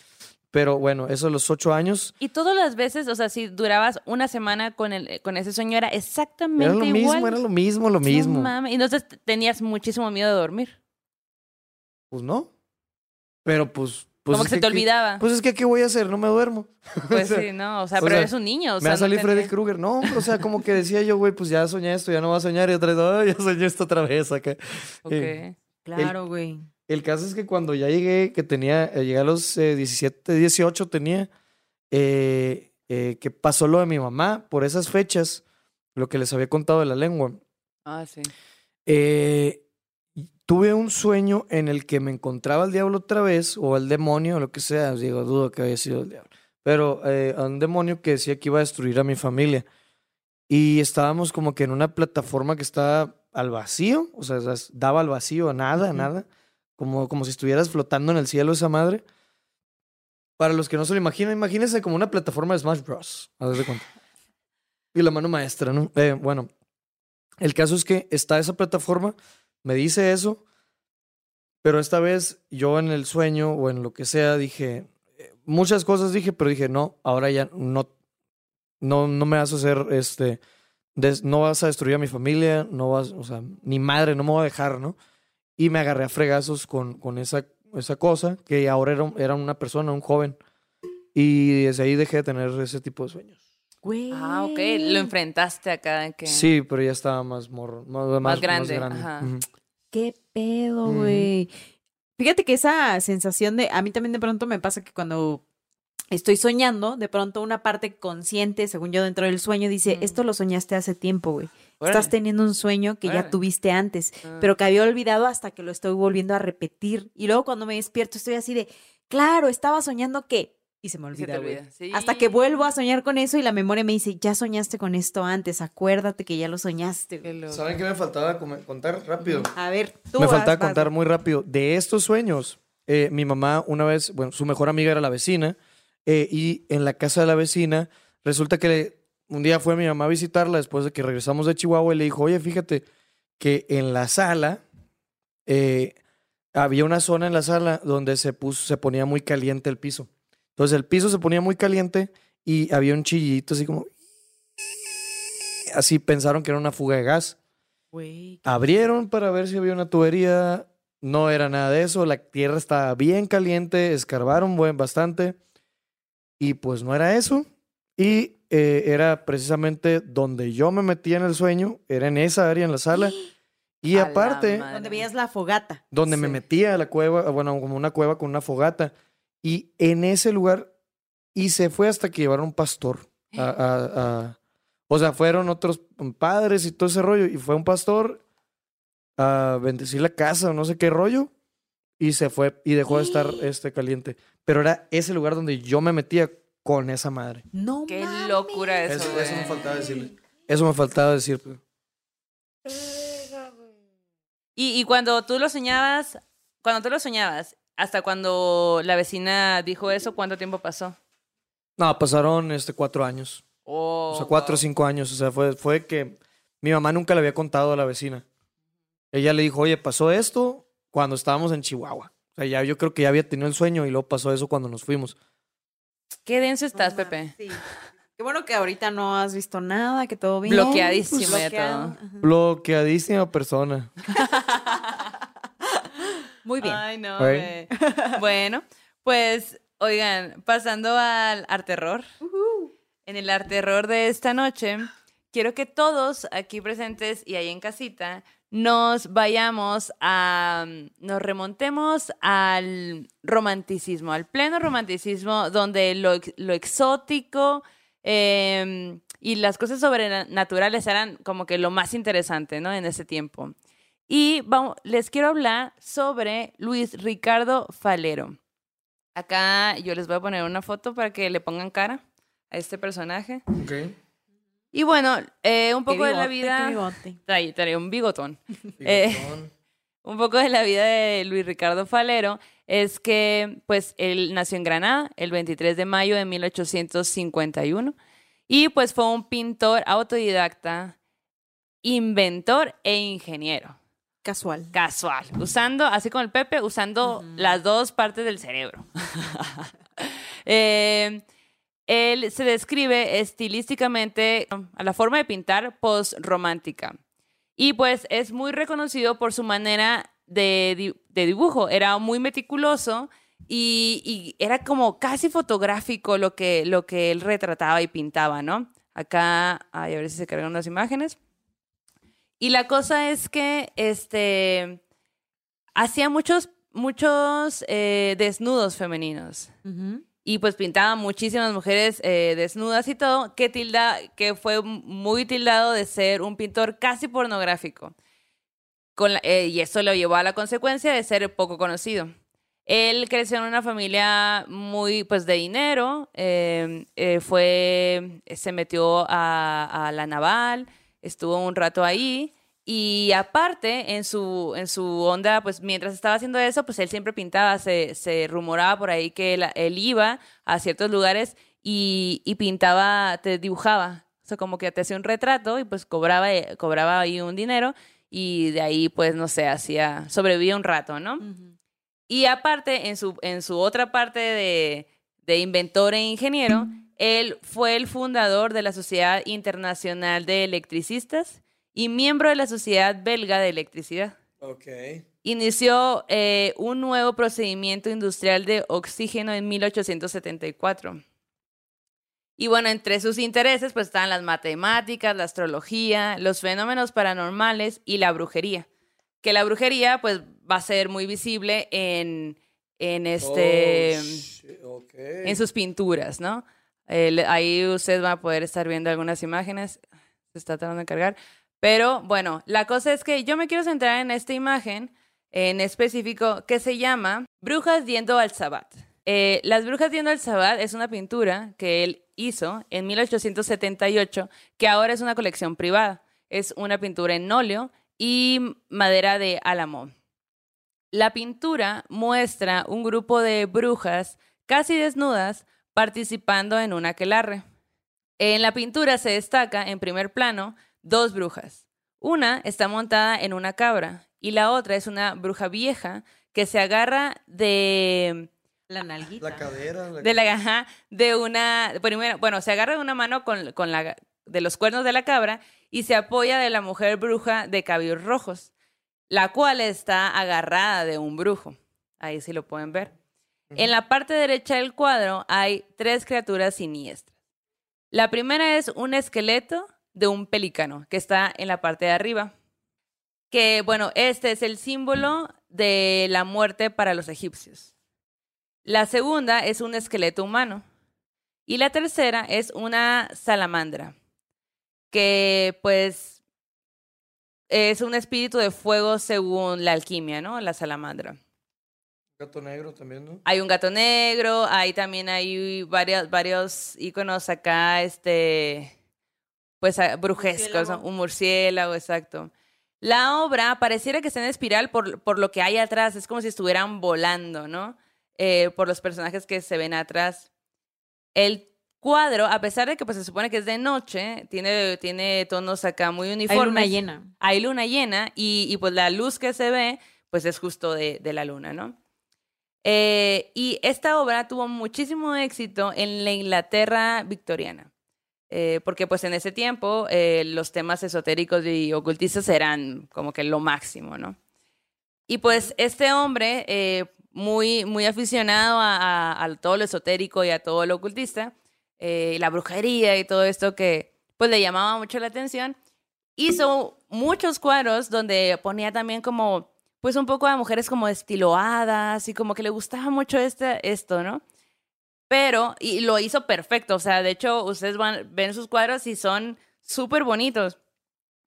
Pero bueno, eso a los ocho años Y todas las veces, o sea, si durabas una semana con, el, con ese sueño, era exactamente era lo igual. mismo, era lo mismo, lo No mismo. mames. Y entonces tenías muchísimo miedo de dormir. Pues no. Pero pues. pues Como es que se te ¿qué- olvidaba. Pues es que, ¿qué voy a hacer? No me duermo. Pues O sea, sí, no, o sea, o pero sea, eres un niño. O me va a no salir Freddy Krueger. No, o sea, como que decía yo, güey, pues ya soñé esto, ya no va a soñar. Y otra vez, ay, ya soñé esto otra vez acá. Ok. Eh, Claro, güey. El caso es que cuando ya llegué, que tenía, eh, llegué a los eh, 17, 18 tenía, eh, eh, que pasó lo de mi mamá por esas fechas, lo que les había contado de la lengua. Ah, sí. Eh, tuve un sueño en el que me encontraba el diablo otra vez, o el demonio, o lo que sea, digo, dudo que haya sido el diablo, pero eh, a un demonio que decía que iba a destruir a mi familia. Y estábamos como que en una plataforma que estaba al vacío, o sea, daba al vacío, a nada, a nada, como, como si estuvieras flotando en el cielo esa madre. Para los que no se lo imaginan, imagínense como una plataforma de Smash Bros. Haz de cuenta. Y la mano maestra, ¿no? Eh, bueno, el caso es que está esa plataforma, me dice eso, pero esta vez yo en el sueño o en lo que sea dije, eh, muchas cosas dije, pero dije, no, ahora ya no, no, no me vas a hacer, este, no vas a destruir a mi familia, no vas, o sea, ni madre, no me voy a dejar, ¿no? Y me agarré a fregazos con, con esa, esa cosa, que ahora era, era una persona, un joven. Y desde ahí dejé de tener ese tipo de sueños. Güey. Ah, ok. Lo enfrentaste acá. Que... Sí, pero ya estaba más morro, más, más, grande, ajá. Ujú. ¿Qué pedo, güey? Fíjate que esa sensación de, a mí también de pronto me pasa que cuando estoy soñando, de pronto una parte consciente, según yo dentro del sueño, dice, Mm. esto lo soñaste hace tiempo, güey. Estás teniendo un sueño que Órale. ya tuviste antes, Ah. pero que había olvidado hasta que lo estoy volviendo a repetir. Y luego cuando me despierto estoy así de, claro, estaba soñando que... Y se me olvida, güey. olvida. Sí. Hasta que vuelvo a soñar con eso y la memoria me dice, ya soñaste con esto antes, acuérdate que ya lo soñaste. güey". Qué loco. ¿Saben qué me faltaba contar rápido? A ver, tú me vas, faltaba vas, contar vas. muy rápido. De estos sueños, eh, mi mamá una vez, bueno, su mejor amiga era la vecina, eh, y en la casa de la vecina, resulta que le- un día fue mi mamá a visitarla después de que regresamos de Chihuahua y le dijo, oye, fíjate que en la sala eh, había una zona en la sala donde se, puso, se ponía muy caliente el piso. Entonces el piso se ponía muy caliente y había un chillito así como... Así pensaron que era una fuga de gas. Abrieron para ver si había una tubería. No era nada de eso. La tierra estaba bien caliente. Escarbaron buen, bastante. Y pues no era eso. Y eh, era precisamente donde yo me metía en el sueño. Era en esa área, en la sala. Y A aparte. Donde veías la fogata. donde me metía a la cueva, bueno, como una cueva con una fogata. Y en ese lugar, y se fue hasta que llevaron un pastor. a- a- a- o sea, fueron otros padres y todo ese rollo. Y fue un pastor a bendecir la casa o no sé qué rollo. Y se fue y dejó de estar este, caliente. Pero era ese lugar donde yo me metía con esa madre. No Qué mames. locura eso, Eso, eso me faltaba decirle. Eso me faltaba decir. pues. Y, y cuando tú lo soñabas, cuando tú lo soñabas, hasta cuando la vecina dijo eso, ¿cuánto tiempo pasó? No, pasaron este, cuatro años. Oh, O sea, cuatro o wow. cinco años. O sea, fue, fue que mi mamá nunca le había contado a la vecina. Ella le dijo, oye, pasó esto cuando estábamos en Chihuahua. O sea, ya yo creo que ya había tenido el sueño y luego pasó eso cuando nos fuimos. Qué denso estás, Pepe. sí. Qué bueno que ahorita no has visto nada, que todo bien. Bloqueadísimo Pues, de todo. Bloqueadísima persona. Muy bien. Ay, no. Bueno, pues, oigan, pasando al arte terror. En el arte terror de esta noche, quiero que todos aquí presentes y ahí en casita nos vayamos a, nos remontemos al romanticismo, al pleno romanticismo, donde lo, lo exótico eh, y las cosas sobrenaturales eran como que lo más interesante, ¿no? En ese tiempo. Y vamos, les quiero hablar sobre Luis Ricardo Falero. Acá yo les voy a poner una foto para que le pongan cara a este personaje. Ok. Y bueno, eh, un poco de la vida... Trae, trae un bigotón. Eh, un poco de la vida de Luis Ricardo Falero es que, pues, él nació en Granada el 23 de mayo de 1851 y, pues, fue un pintor autodidacta, inventor e ingeniero. Casual. Casual, usando, así como el Pepe, usando las dos partes del cerebro. Eh, él se describe estilísticamente a la forma de pintar post-romántica. Y pues es muy reconocido por su manera de, de dibujo. Era muy meticuloso y, y era como casi fotográfico lo que, lo que él retrataba y pintaba, ¿no? Acá, ay, a ver si se cargan las imágenes. Y la cosa es que este, hacía muchos, muchos eh, desnudos femeninos y pues pintaba muchísimas mujeres eh, desnudas y todo, que, tilda, que fue muy tildado de ser un pintor casi pornográfico. Con la- eh, y eso lo llevó a la consecuencia de ser poco conocido. Él creció en una familia muy, pues, de dinero, eh, eh, fue, se metió a, a la naval, estuvo un rato ahí, y aparte, en su, en su onda, pues, mientras estaba haciendo eso, pues, él siempre pintaba, se, se rumoraba por ahí que él, él iba a ciertos lugares y, y pintaba, te dibujaba, o sea, como que te hacía un retrato y, pues, cobraba, eh, cobraba ahí un dinero, y de ahí, pues, no sé, hacía, sobrevivía un rato, ¿no? Y aparte, en su, en su otra parte de, de inventor e ingeniero, él fue el fundador de la Sociedad Internacional de Electricistas y miembro de la Sociedad Belga de Electricidad. Ok. Inició eh, un nuevo procedimiento industrial de oxígeno en 1874. Y bueno, entre sus intereses pues están las matemáticas, la astrología, los fenómenos paranormales y la brujería. Que la brujería pues va a ser muy visible en, en este Oh, shit, ok. en sus pinturas, ¿no? El- ahí ustedes van a poder estar viendo algunas imágenes. Se está tratando de cargar. Pero bueno, la cosa es que yo me quiero centrar en esta imagen en específico que se llama Brujas yendo al Sabbat. Eh, Las Brujas yendo al Sabbat es una pintura que él hizo en 1878, que ahora es una colección privada. Es una pintura en óleo y madera de álamo. La pintura muestra un grupo de brujas casi desnudas participando en un aquelarre. En la pintura se destaca en primer plano dos brujas. Una está montada en una cabra y la otra es una bruja vieja que se agarra de La nalguita. La cadera. la- de la ajá, de una primero, bueno, se agarra de una mano con, con la de los cuernos de la cabra y se apoya de la mujer bruja de cabellos rojos, la cual está agarrada de un brujo. Ahí sí lo pueden ver. En la parte derecha del cuadro hay tres criaturas siniestras. La primera es un esqueleto de un pelícano que está en la parte de arriba. Que, bueno, este es el símbolo de la muerte para los egipcios. La segunda es un esqueleto humano. Y la tercera es una salamandra, que pues es un espíritu de fuego según la alquimia, ¿no? La salamandra. Gato negro también, ¿no? Hay un gato negro, hay también hay varios, varios iconos acá, este, pues a- brujescos, ¿no? Un murciélago, exacto. La obra pareciera que está en espiral por, por lo que hay atrás, es como si estuvieran volando, ¿no? Eh, por los personajes que se ven atrás. El cuadro, a pesar de que pues, se supone que es de noche, tiene, tiene tonos acá muy Hay uniformes. luna llena. Hay luna llena y, y, pues la luz que se ve, pues es justo de, de la luna, ¿no? Eh, y esta obra tuvo muchísimo éxito en la Inglaterra victoriana, eh, porque pues en ese tiempo eh, los temas esotéricos y ocultistas eran como que lo máximo, ¿no? Y pues este hombre, muy, muy aficionado a, todo lo esotérico y a todo lo ocultista, eh, la brujería y todo esto que pues le llamaba mucho la atención. Hizo muchos cuadros donde ponía también como, pues un poco a mujeres como estiloadas y como que le gustaba mucho este, esto, ¿no? Pero, y lo hizo perfecto, o sea, de hecho, ustedes van, ven sus cuadros y son súper bonitos.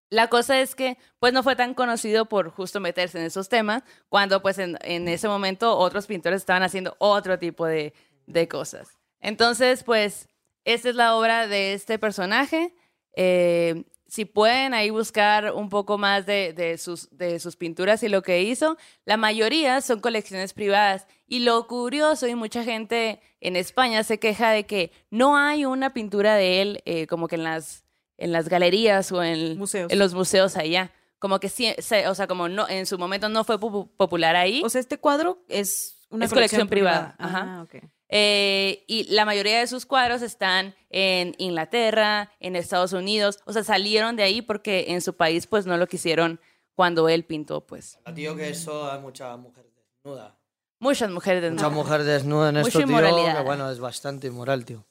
La cosa es que, pues, no fue tan conocido por justo meterse en esos temas, cuando, pues, en, ese momento otros pintores estaban haciendo otro tipo de, de cosas. Entonces, pues, esta es la obra de este personaje. Eh, si pueden ahí buscar un poco más de, de sus, de sus pinturas y lo que hizo, la mayoría son colecciones privadas. Y lo curioso, y mucha gente en España se queja de que no hay una pintura de él eh, como que en las, en las galerías o en, Museos. en los museos allá. Como que sí, se- o sea, como no, en su momento no fue pu- popular ahí. O sea, este cuadro es una Es colección privada, Ajá, ok. Eh, y la mayoría de sus cuadros están en Inglaterra, en Estados Unidos, o sea, salieron de ahí porque en su país pues no lo quisieron cuando él pintó pues. Tío, que eso hay mucha mujer desnuda. Muchas mujeres de Mucha mujer desnuda en esto, tío. Que bueno, es bastante inmoral, tío.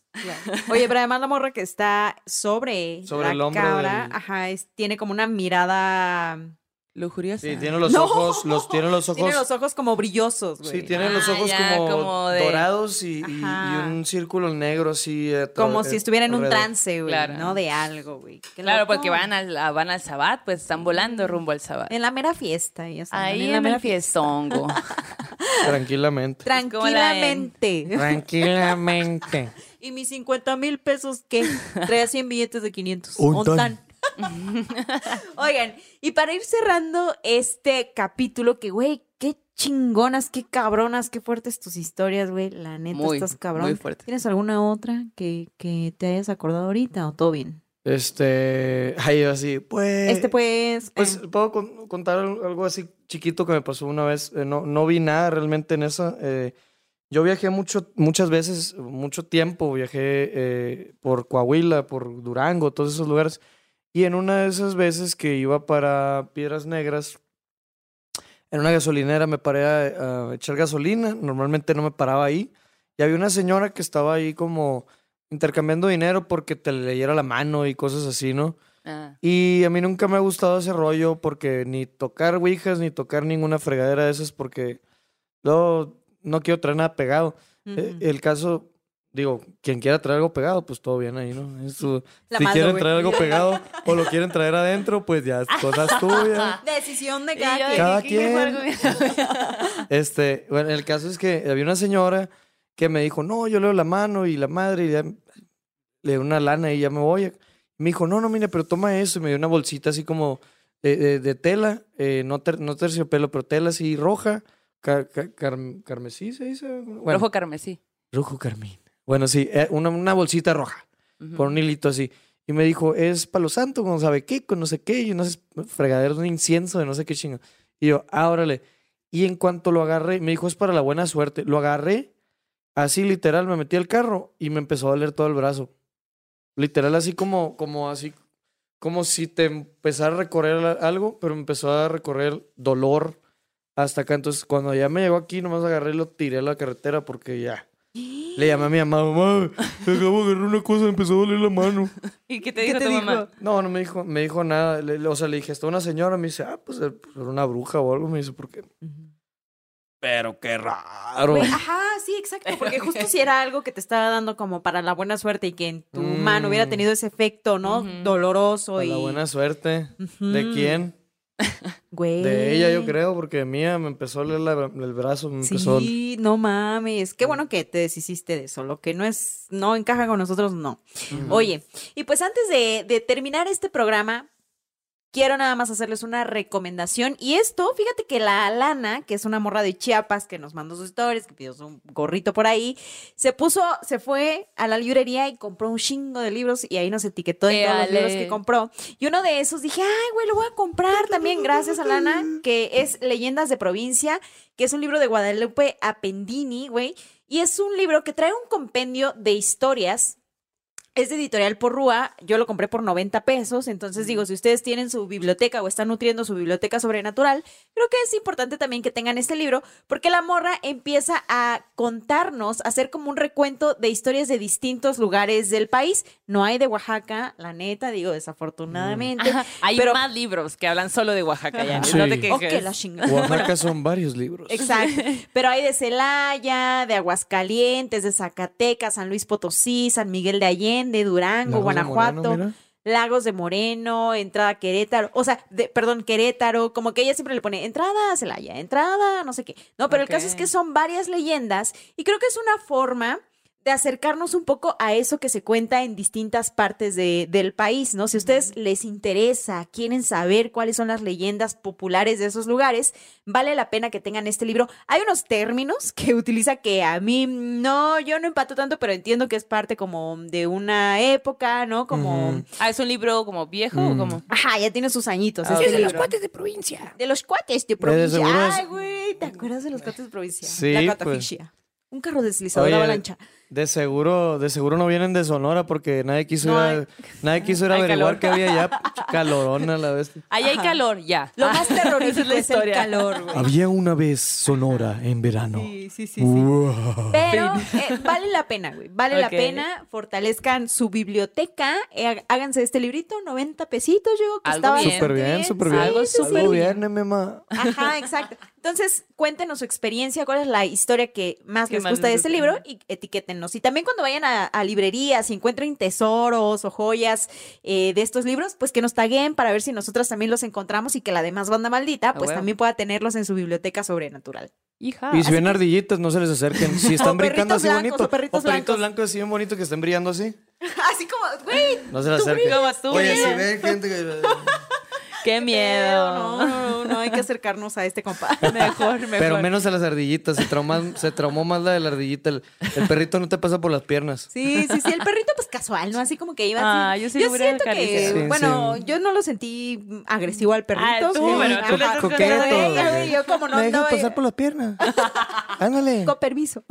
Oye, pero además la morra que está sobre, Sobre la el hombro cabra, del- ajá, es- tiene como una mirada... lujuriosa. Sí, tiene los No. ojos, los, tiene los ojos. Tiene los ojos como brillosos, güey. Sí, tiene los Ah, ojos ya, como, como de- dorados y, y- Ajá. y un círculo negro así. eh, Como si eh, estuviera en un trance, güey, Claro. ¿no? De algo, güey. Claro, loco. porque van al, van al Sabbat, pues están volando rumbo al Sabbat. En la mera fiesta, ya saben, Ahí en la mera el fiestongo. Tranquilamente. la en- Tranquilamente. Tranquilamente. ¿Y mis 50 mil pesos qué? Traía 100 billetes de 500. Un tan. Oigan, y para ir cerrando este capítulo, que güey, qué chingonas, qué cabronas, qué fuertes tus historias, güey. La neta, Muy, estás cabrón. muy fuerte. ¿Tienes alguna otra que, que te hayas acordado ahorita o todo bien? Este. Ay, yo así, pues. este pues... Pues eh, puedo con- contar al- algo así chiquito que me pasó una vez. Eh, no, no vi nada realmente en eso. Eh, yo viajé mucho, muchas veces, mucho tiempo. Viajé eh, por Coahuila, por Durango, todos esos lugares. Y en una de esas veces que iba para Piedras Negras, en una gasolinera me paré a, a echar gasolina. Normalmente no me paraba ahí. Y había una señora que estaba ahí como intercambiando dinero porque te leyera la mano y cosas así, ¿no? Ah, Y a mí nunca me ha gustado ese rollo porque ni tocar ouijas ni tocar ninguna fregadera de esas porque luego no quiero traer nada pegado. Eh. El caso, digo, quien quiera traer algo pegado, pues todo bien ahí, ¿no? Si quieren traer algo pegado o lo quieren traer adentro, pues ya es cosas tuyas. Decisión de cada yo. Cada quien. bien. Este, bueno, el caso es que había una señora que me dijo, no, yo leo la mano y la madre, y ya le dio una lana y ya me voy. Me dijo, no, no, mire, pero toma eso. Y me dio una bolsita así como de, de- de tela, eh, no, ter- no terciopelo, pero tela así roja, car- car- carm- carmesí se dice. Bueno, Rojo carmesí. rojo carmín. Bueno, sí, eh, una, una bolsita roja, Ujú. con un hilito así. Y me dijo, es palo santo, con no sabe qué, con no sé qué, y unos fregaderos de incienso de no sé qué chingo. Y yo, ah, órale. Y en cuanto lo agarré, me dijo, es para la buena suerte. Lo agarré, así literal, me metí al carro y me empezó a doler todo el brazo. Literal, así como, como así, como si te empezara a recorrer algo, pero me empezó a recorrer dolor hasta acá. Entonces, cuando ya me llegó aquí, nomás agarré y lo tiré a la carretera porque ya. Le llamé a mi mamá, mamá, me acabo de agarrar una cosa, me empezó a doler la mano. ¿Y qué te ¿Qué dijo te tu dijo? mamá? No, no me dijo, me dijo nada. Le- le- o sea, le dije, está una señora, me dice, ah, pues eh, pues, era una bruja o algo. Me dice, ¿por qué? Pero qué raro. Ajá, sí, exacto. Porque justo si era algo que te estaba dando como para la buena suerte y que en tu mano hubiera Mm. tenido ese efecto, ¿no? Ujú. Doloroso A y. la buena suerte. ¿De Ujú. quién? Güey. De ella, yo creo, porque mía me empezó a la- el brazo, me empezó. Sí, no mames. Qué bueno que te deshiciste de eso. Lo que no es, no encaja con nosotros, no. Oye, y pues antes de, de terminar este programa, quiero nada más hacerles una recomendación. Y esto, fíjate que la Alana, que es una morra de Chiapas que nos mandó sus stories, que pidió su gorrito por ahí, se puso, se fue a la librería y compró un chingo de libros y ahí nos etiquetó en todos los libros que compró. Y uno de esos dije, ay, güey, lo voy a comprar también, gracias a Lana, que es Leyendas de Provincia, que es un libro de Guadalupe Appendini, güey. Y es un libro que trae un compendio de historias Es de editorial Porrúa, yo lo compré por 90 pesos, entonces digo, si ustedes tienen su biblioteca o están nutriendo su biblioteca sobrenatural, creo que es importante también que tengan este libro, porque la morra empieza a contarnos, a hacer como un recuento de historias de distintos lugares del país. No hay de Oaxaca, la neta, digo, desafortunadamente. Ajá, Hay pero, más libros que hablan solo de Oaxaca, ya. Sí. No te la chingada. Oaxaca son varios libros. Exacto. Pero hay de Celaya, de Aguascalientes, de Zacatecas, San Luis Potosí, San Miguel de Allende, Durango, Lagos de Guanajuato. Moreno. Lagos de Moreno, entrada a Querétaro, o sea, de- perdón, Querétaro, como que ella siempre le pone entrada a Celaya, entrada, no sé qué. No, pero el caso es que son varias leyendas y creo que es una forma de acercarnos un poco a eso que se cuenta en distintas partes de- del país, ¿no? Si a ustedes les interesa, quieren saber cuáles son las leyendas populares de esos lugares, vale la pena que tengan este libro. Hay unos términos que utiliza que a mí no, yo no empato tanto, pero entiendo que es parte como de una época, ¿no? Como... Ah, ¿es un libro como viejo o Mm. como? Ajá, ya tiene sus añitos. Ah, este ok. libro. Cuates de provincia. De los cuates de de provincia. es- Ay, güey, ¿te acuerdas de los cuates de provincia? Sí, La pues. Un carro deslizador Oye, avalancha. De seguro, de seguro no vienen de Sonora porque nadie quiso No ir a, nadie quiso ir a Hay averiguar calor. que había ya calorona la vez. Ahí hay Ajá. calor, ya. Lo más terrorífico es la es, el historia. calor, güey. Había una vez Sonora en verano. Sí, sí, sí, sí. Wow. Pero eh, vale la pena, güey. Vale la pena. Fortalezcan su biblioteca. eh, há- háganse este librito, 90 pesitos, yo que Algo estaba bien. Súper bien, súper Sí, bien. Algo súper súper Algo bien. bien, mema. Ajá, exacto. Entonces, cuéntenos su experiencia, cuál es la historia que más ¿Qué les más gusta de este libro y etiquétennos. Y también cuando vayan a, a librerías y encuentren tesoros o joyas eh, de estos libros, pues que nos taguen para ver si nosotras también los encontramos y que la demás banda maldita, pues también pueda tenerlos en su biblioteca sobrenatural. Hija. Y si ven ardillitas, no se les acerquen. Si están O brincando así blancos, bonito. o perritos blancos. blancos así bien bonitos que estén brillando así. Así como, güey, No se les acerquen. Como tú, Oye, si ven gente que... Qué miedo. no, no, no hay que acercarnos a este compa. Mejor, mejor. Pero menos a las ardillitas. Se traumó, se traumó más la de la ardillita. El, el perrito no te pasa por las piernas. Sí, sí, sí, el perrito pues casual, ¿no? Así como que iba Ah, así. yo sí lo hubiera siento que. Sí, bueno, sí. yo no lo sentí agresivo al perrito. Ah, tú, Sí, pero tú le coqueto. Ella, güey, yo como no Me dejas pasar por las piernas. Ándale. con permiso.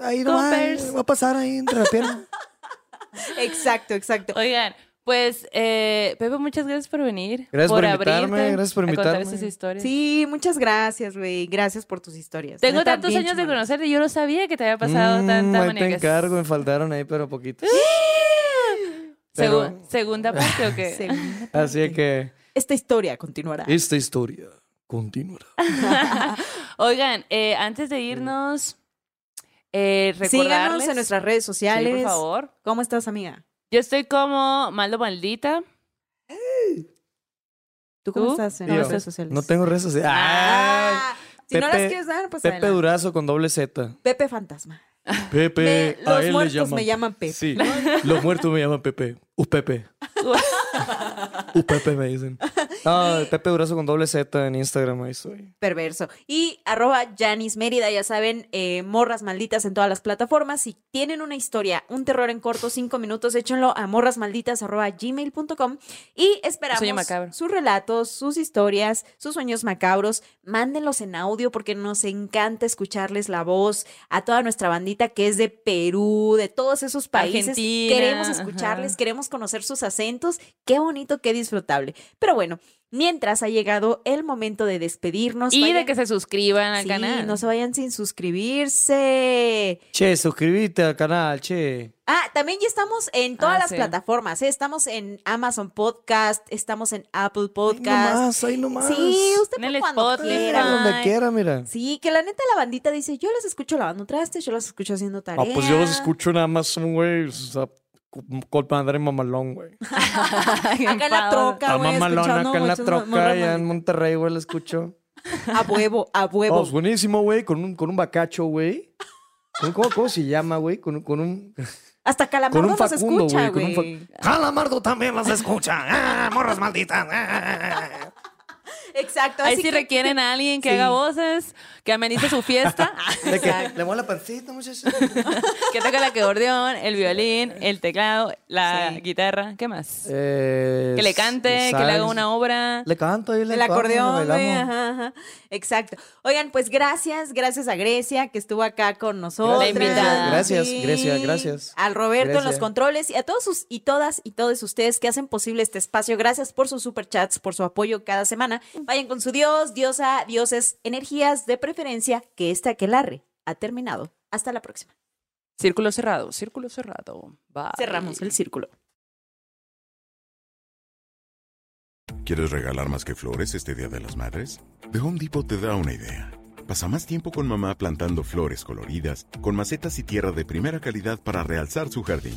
Ahí no va, va a pasar ahí entre las piernas. Exacto, exacto. Oigan, pues, eh, Pepe, muchas gracias por venir. Gracias por invitarme, abrirte gracias por a contar invitarme. esas historias. Sí, muchas gracias, güey. Gracias por tus historias. Tengo Neta, tantos años de conocerte y yo no sabía que te había pasado Mm, tanta ahí te manía. encargo, me faltaron ahí, pero poquitos. Segu- ¿Segunda parte o qué? Segunda Así parte. que Esta historia continuará. esta historia continuará. Oigan, eh, antes de irnos, eh, Síganos en nuestras redes Sí, sociales. por favor. ¿Cómo estás, amiga? Yo estoy como Maldo Maldita. ¿Tú cómo ¿Tú? estás en Yo, las redes sociales? No tengo redes sociales. Ah, si no Pepe- las quieres dar, pues Pepe adelante. Durazo con doble Z. Pepe Fantasma. Pepe. Me- a los él le muertos llaman- me llaman Pepe. Sí, los muertos me llaman Pepe. U Pepe. U Pepe me dicen. No, Pepe Durazo con doble Z en Instagram, ahí estoy. perverso. Y arroba Janis Mérida, ya saben, eh, morras malditas en todas las plataformas. Si tienen una historia, un terror en corto, cinco minutos, échenlo a morrasmalditas arroba gmail.com y esperamos sus relatos, sus historias, sus sueños macabros. Mándenlos en audio porque nos encanta escucharles la voz a toda nuestra bandita que es de Perú, de todos esos países. Argentina, queremos escucharles, ajá. queremos conocer sus acentos. Qué bonito, qué disfrutable. Pero bueno, mientras ha llegado el momento de despedirnos. Y de vayan- que se suscriban al Sí, canal. no se vayan sin suscribirse. Che, suscríbete al canal, che. Ah, también ya estamos en todas Ah, las sí. plataformas. ¿eh? Estamos en Amazon Podcast, estamos en Apple Ahí Podcast. nomás, ahí nomás. Sí, usted En por el cuando Spotify. quiera. Donde quiera, mira. Sí, que la neta la bandita dice, yo las escucho lavando trastes, yo las escucho haciendo tareas. Ah, pues yo los escucho en Amazon, güey. O sea, con madre mamalón, güey. Acá en la troca, A güey, mamalón escuchando acá en la troca, allá en. Monterrey, güey, la escucho. A huevo, a huevo. Oh, es buenísimo, güey, con un, con un bacacho, güey. ¿Cómo, cómo se llama, güey? Con, un- con un... Hasta Calamardo con un nos Facundo, escucha, güey. Calamardo también las escucha. Ah, morras malditas. Ah. Exacto. Ahí así si que- requieren a alguien que Sí. haga voces, que amenice su fiesta, De que le la pancita, muchachos. que toque el acordeón, el violín, el teclado, la guitarra, ¿qué más? Eh, que le cante, que le haga una obra. Le canto y le El acordeón, ajá, ajá. Exacto. Oigan, pues gracias, gracias a Grecia que estuvo acá con nosotros. La invitada. Gracias, Grecia, gracias. Al Roberto en los controles y a todos sus, y todas y todos ustedes que hacen posible este espacio. Gracias por sus superchats, por su apoyo cada semana. Vayan con su Dios, diosa, dioses, energías de preferencia, que este aquelarre ha terminado. Hasta la próxima. Círculo cerrado, círculo cerrado. Bye. Cerramos el círculo. ¿Quieres regalar más que flores este Día de las Madres? The Home Depot te da una idea. Pasa más tiempo con mamá plantando flores coloridas, con macetas y tierra de primera calidad para realzar su jardín.